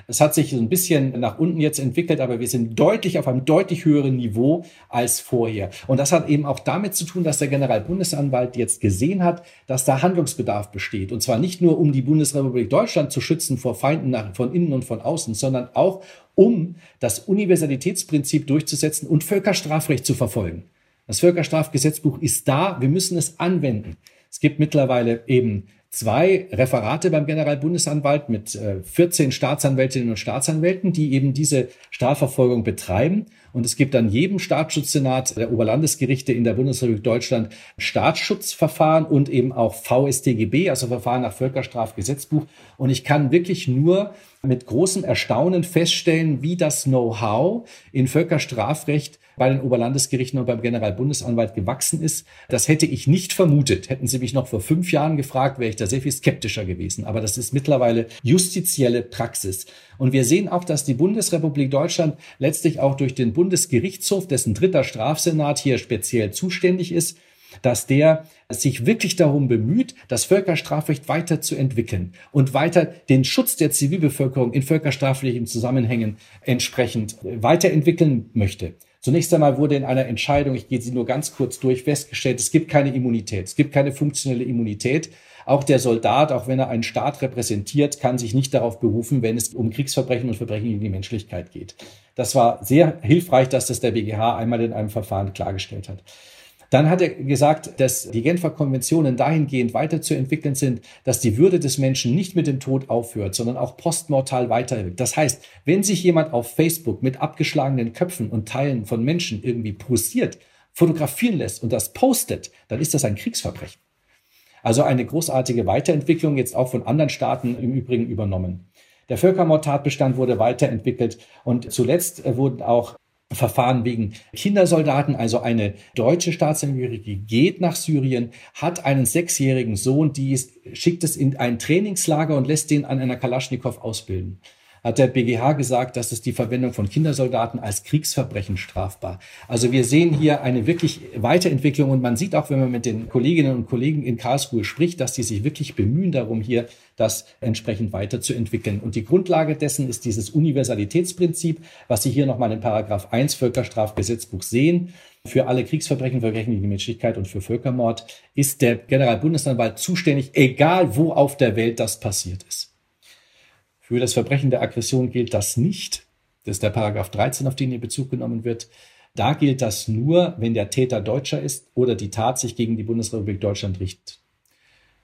es hat sich ein bisschen nach unten jetzt entwickelt, aber wir sind deutlich auf einem deutlich höheren Niveau als vorher. Und das hat eben auch damit zu tun, dass der Generalbundesanwalt jetzt gesehen hat, dass da Handlungsbedarf besteht. Und zwar nicht nur, um die Bundesrepublik Deutschland zu schützen vor Feinden nach, von innen und von außen, sondern auch, um das Universalitätsprinzip durchzusetzen und Völkerstrafrecht zu verfolgen. Das Völkerstrafgesetzbuch ist da, wir müssen es anwenden. Es gibt mittlerweile eben zwei Referate beim Generalbundesanwalt mit 14 äh, Staatsanwältinnen und Staatsanwälten, die eben diese Strafverfolgung betreiben. Und es gibt an jedem Staatsschutzsenat der Oberlandesgerichte in der Bundesrepublik Deutschland Staatsschutzverfahren und eben auch VSTGB, also Verfahren nach Völkerstrafgesetzbuch. Und ich kann wirklich nur mit großem Erstaunen feststellen, wie das Know-how in Völkerstrafrecht bei den Oberlandesgerichten und beim Generalbundesanwalt gewachsen ist. Das hätte ich nicht vermutet. Hätten Sie mich noch vor fünf Jahren gefragt, wäre ich da sehr viel skeptischer gewesen. Aber das ist mittlerweile justizielle Praxis. Und wir sehen auch, dass die Bundesrepublik Deutschland letztlich auch durch den Bundesgerichtshof, dessen dritter Strafsenat hier speziell zuständig ist, dass der sich wirklich darum bemüht, das Völkerstrafrecht weiterzuentwickeln und weiter den Schutz der Zivilbevölkerung in völkerstraflichen Zusammenhängen entsprechend weiterentwickeln möchte. Zunächst einmal wurde in einer Entscheidung, ich gehe sie nur ganz kurz durch, festgestellt, es gibt keine Immunität, es gibt keine funktionelle Immunität. Auch der Soldat, auch wenn er einen Staat repräsentiert, kann sich nicht darauf berufen, wenn es um Kriegsverbrechen und Verbrechen gegen die Menschlichkeit geht. Das war sehr hilfreich, dass das der BGH einmal in einem Verfahren klargestellt hat. Dann hat er gesagt, dass die Genfer Konventionen dahingehend weiterzuentwickeln sind, dass die Würde des Menschen nicht mit dem Tod aufhört, sondern auch postmortal weiterwirkt. Das heißt, wenn sich jemand auf Facebook mit abgeschlagenen Köpfen und Teilen von Menschen irgendwie posiert, fotografieren lässt und das postet, dann ist das ein Kriegsverbrechen. Also eine großartige Weiterentwicklung, jetzt auch von anderen Staaten im Übrigen übernommen. Der Völkermordtatbestand wurde weiterentwickelt und zuletzt wurden auch Verfahren wegen Kindersoldaten, also eine deutsche Staatsangehörige geht nach Syrien, hat einen sechsjährigen Sohn, die schickt es in ein Trainingslager und lässt den an einer Kalaschnikow ausbilden hat der BGH gesagt, dass es die Verwendung von Kindersoldaten als Kriegsverbrechen strafbar. Also wir sehen hier eine wirklich Weiterentwicklung und man sieht auch, wenn man mit den Kolleginnen und Kollegen in Karlsruhe spricht, dass die sich wirklich bemühen darum, hier das entsprechend weiterzuentwickeln. Und die Grundlage dessen ist dieses Universalitätsprinzip, was Sie hier nochmal in Paragraph 1 Völkerstrafgesetzbuch sehen. Für alle Kriegsverbrechen, Verbrechen gegen die Menschlichkeit und für Völkermord ist der Generalbundesanwalt zuständig, egal wo auf der Welt das passiert ist. Für das Verbrechen der Aggression gilt das nicht. Das ist der Paragraph 13, auf den hier Bezug genommen wird. Da gilt das nur, wenn der Täter Deutscher ist oder die Tat sich gegen die Bundesrepublik Deutschland richtet.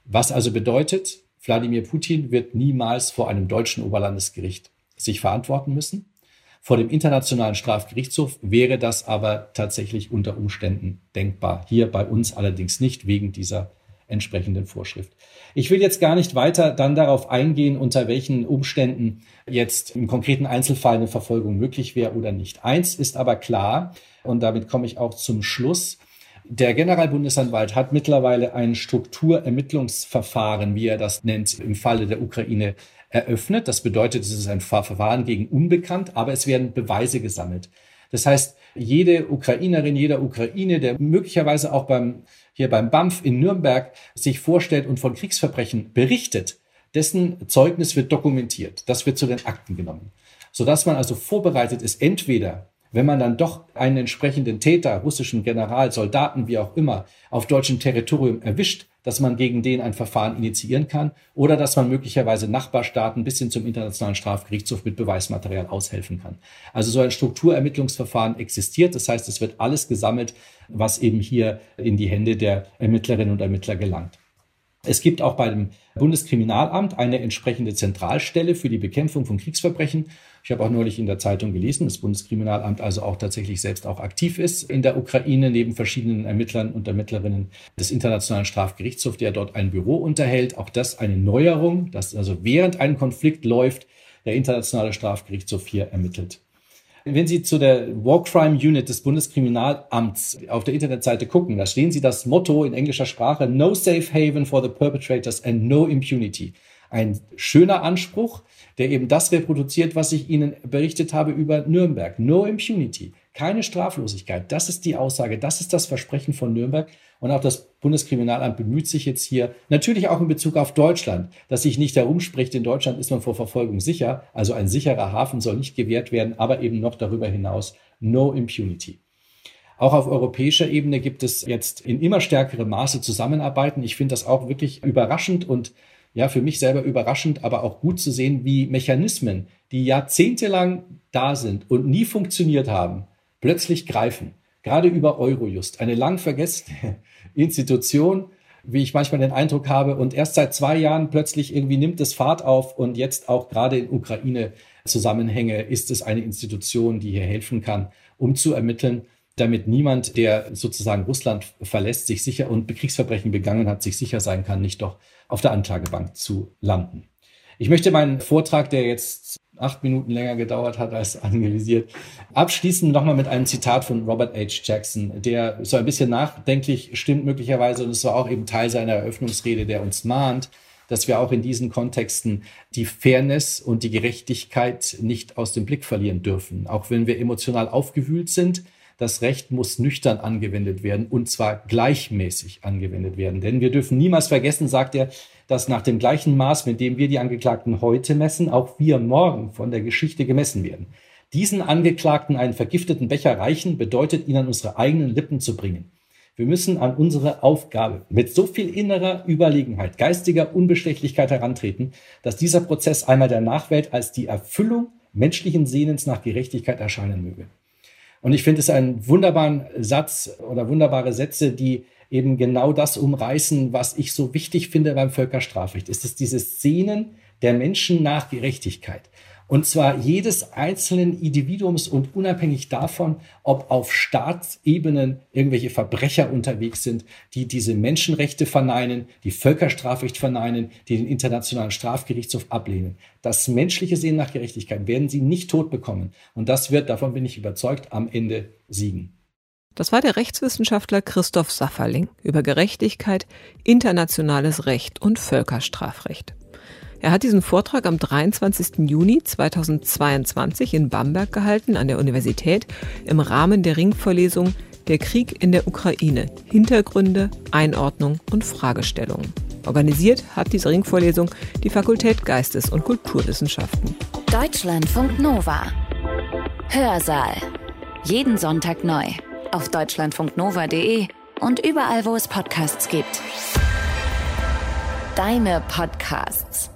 Was also bedeutet, Wladimir Putin wird niemals vor einem deutschen Oberlandesgericht sich verantworten müssen. Vor dem Internationalen Strafgerichtshof wäre das aber tatsächlich unter Umständen denkbar. Hier bei uns allerdings nicht wegen dieser entsprechenden Vorschrift. Ich will jetzt gar nicht weiter dann darauf eingehen, unter welchen Umständen jetzt im konkreten Einzelfall eine Verfolgung möglich wäre oder nicht. Eins ist aber klar, und damit komme ich auch zum Schluss. Der Generalbundesanwalt hat mittlerweile ein Strukturermittlungsverfahren, wie er das nennt, im Falle der Ukraine eröffnet. Das bedeutet, es ist ein Verfahren gegen Unbekannt, aber es werden Beweise gesammelt. Das heißt, jede Ukrainerin, jeder Ukraine, der möglicherweise auch beim, hier beim BAMF in Nürnberg sich vorstellt und von Kriegsverbrechen berichtet, dessen Zeugnis wird dokumentiert. Das wird zu den Akten genommen. Sodass man also vorbereitet ist, entweder wenn man dann doch einen entsprechenden Täter, russischen General, Soldaten, wie auch immer, auf deutschem Territorium erwischt, dass man gegen den ein Verfahren initiieren kann oder dass man möglicherweise Nachbarstaaten bis hin zum Internationalen Strafgerichtshof mit Beweismaterial aushelfen kann. Also so ein Strukturermittlungsverfahren existiert. Das heißt, es wird alles gesammelt, was eben hier in die Hände der Ermittlerinnen und Ermittler gelangt. Es gibt auch bei dem Bundeskriminalamt eine entsprechende Zentralstelle für die Bekämpfung von Kriegsverbrechen. Ich habe auch neulich in der Zeitung gelesen, dass das Bundeskriminalamt also auch tatsächlich selbst auch aktiv ist in der Ukraine, neben verschiedenen Ermittlern und Ermittlerinnen des Internationalen Strafgerichtshofs, der dort ein Büro unterhält. Auch das eine Neuerung, dass also während ein Konflikt läuft, der Internationale Strafgerichtshof hier ermittelt. Wenn Sie zu der War Crime Unit des Bundeskriminalamts auf der Internetseite gucken, da stehen Sie das Motto in englischer Sprache No Safe Haven for the Perpetrators and No Impunity. Ein schöner Anspruch, der eben das reproduziert, was ich Ihnen berichtet habe über Nürnberg. No Impunity. Keine Straflosigkeit. Das ist die Aussage. Das ist das Versprechen von Nürnberg. Und auch das Bundeskriminalamt bemüht sich jetzt hier, natürlich auch in Bezug auf Deutschland, dass sich nicht herumspricht, in Deutschland ist man vor Verfolgung sicher, also ein sicherer Hafen soll nicht gewährt werden, aber eben noch darüber hinaus no impunity. Auch auf europäischer Ebene gibt es jetzt in immer stärkerem Maße Zusammenarbeiten. Ich finde das auch wirklich überraschend und ja, für mich selber überraschend, aber auch gut zu sehen, wie Mechanismen, die jahrzehntelang da sind und nie funktioniert haben, plötzlich greifen. Gerade über Eurojust, eine lang vergessene Institution, wie ich manchmal den Eindruck habe, und erst seit zwei Jahren plötzlich irgendwie nimmt es Fahrt auf und jetzt auch gerade in Ukraine Zusammenhänge ist es eine Institution, die hier helfen kann, um zu ermitteln, damit niemand, der sozusagen Russland verlässt, sich sicher und Kriegsverbrechen begangen hat, sich sicher sein kann, nicht doch auf der Anklagebank zu landen. Ich möchte meinen Vortrag, der jetzt acht Minuten länger gedauert hat als analysiert. Abschließend nochmal mit einem Zitat von Robert H. Jackson, der so ein bisschen nachdenklich stimmt möglicherweise und es war auch eben Teil seiner Eröffnungsrede, der uns mahnt, dass wir auch in diesen Kontexten die Fairness und die Gerechtigkeit nicht aus dem Blick verlieren dürfen. Auch wenn wir emotional aufgewühlt sind, das Recht muss nüchtern angewendet werden und zwar gleichmäßig angewendet werden. Denn wir dürfen niemals vergessen, sagt er, dass nach dem gleichen Maß, mit dem wir die Angeklagten heute messen, auch wir morgen von der Geschichte gemessen werden. Diesen Angeklagten einen vergifteten Becher reichen, bedeutet ihn an unsere eigenen Lippen zu bringen. Wir müssen an unsere Aufgabe mit so viel innerer Überlegenheit, geistiger Unbestechlichkeit herantreten, dass dieser Prozess einmal der Nachwelt als die Erfüllung menschlichen Sehnens nach Gerechtigkeit erscheinen möge. Und ich finde es einen wunderbaren Satz oder wunderbare Sätze, die eben genau das umreißen, was ich so wichtig finde beim Völkerstrafrecht. Es ist dieses Sehnen der Menschen nach Gerechtigkeit. Und zwar jedes einzelnen Individuums und unabhängig davon, ob auf Staatsebenen irgendwelche Verbrecher unterwegs sind, die diese Menschenrechte verneinen, die Völkerstrafrecht verneinen, die den Internationalen Strafgerichtshof ablehnen. Das menschliche Sehen nach Gerechtigkeit werden sie nicht tot bekommen. Und das wird, davon bin ich überzeugt, am Ende siegen. Das war der Rechtswissenschaftler Christoph Safferling über Gerechtigkeit, internationales Recht und Völkerstrafrecht. Er hat diesen Vortrag am 23. Juni 2022 in Bamberg gehalten an der Universität im Rahmen der Ringvorlesung Der Krieg in der Ukraine. Hintergründe, Einordnung und Fragestellungen. Organisiert hat diese Ringvorlesung die Fakultät Geistes- und Kulturwissenschaften. Deutschlandfunk Nova. Hörsaal. Jeden Sonntag neu. Auf deutschlandfunknova.de und überall, wo es Podcasts gibt. Deine Podcasts.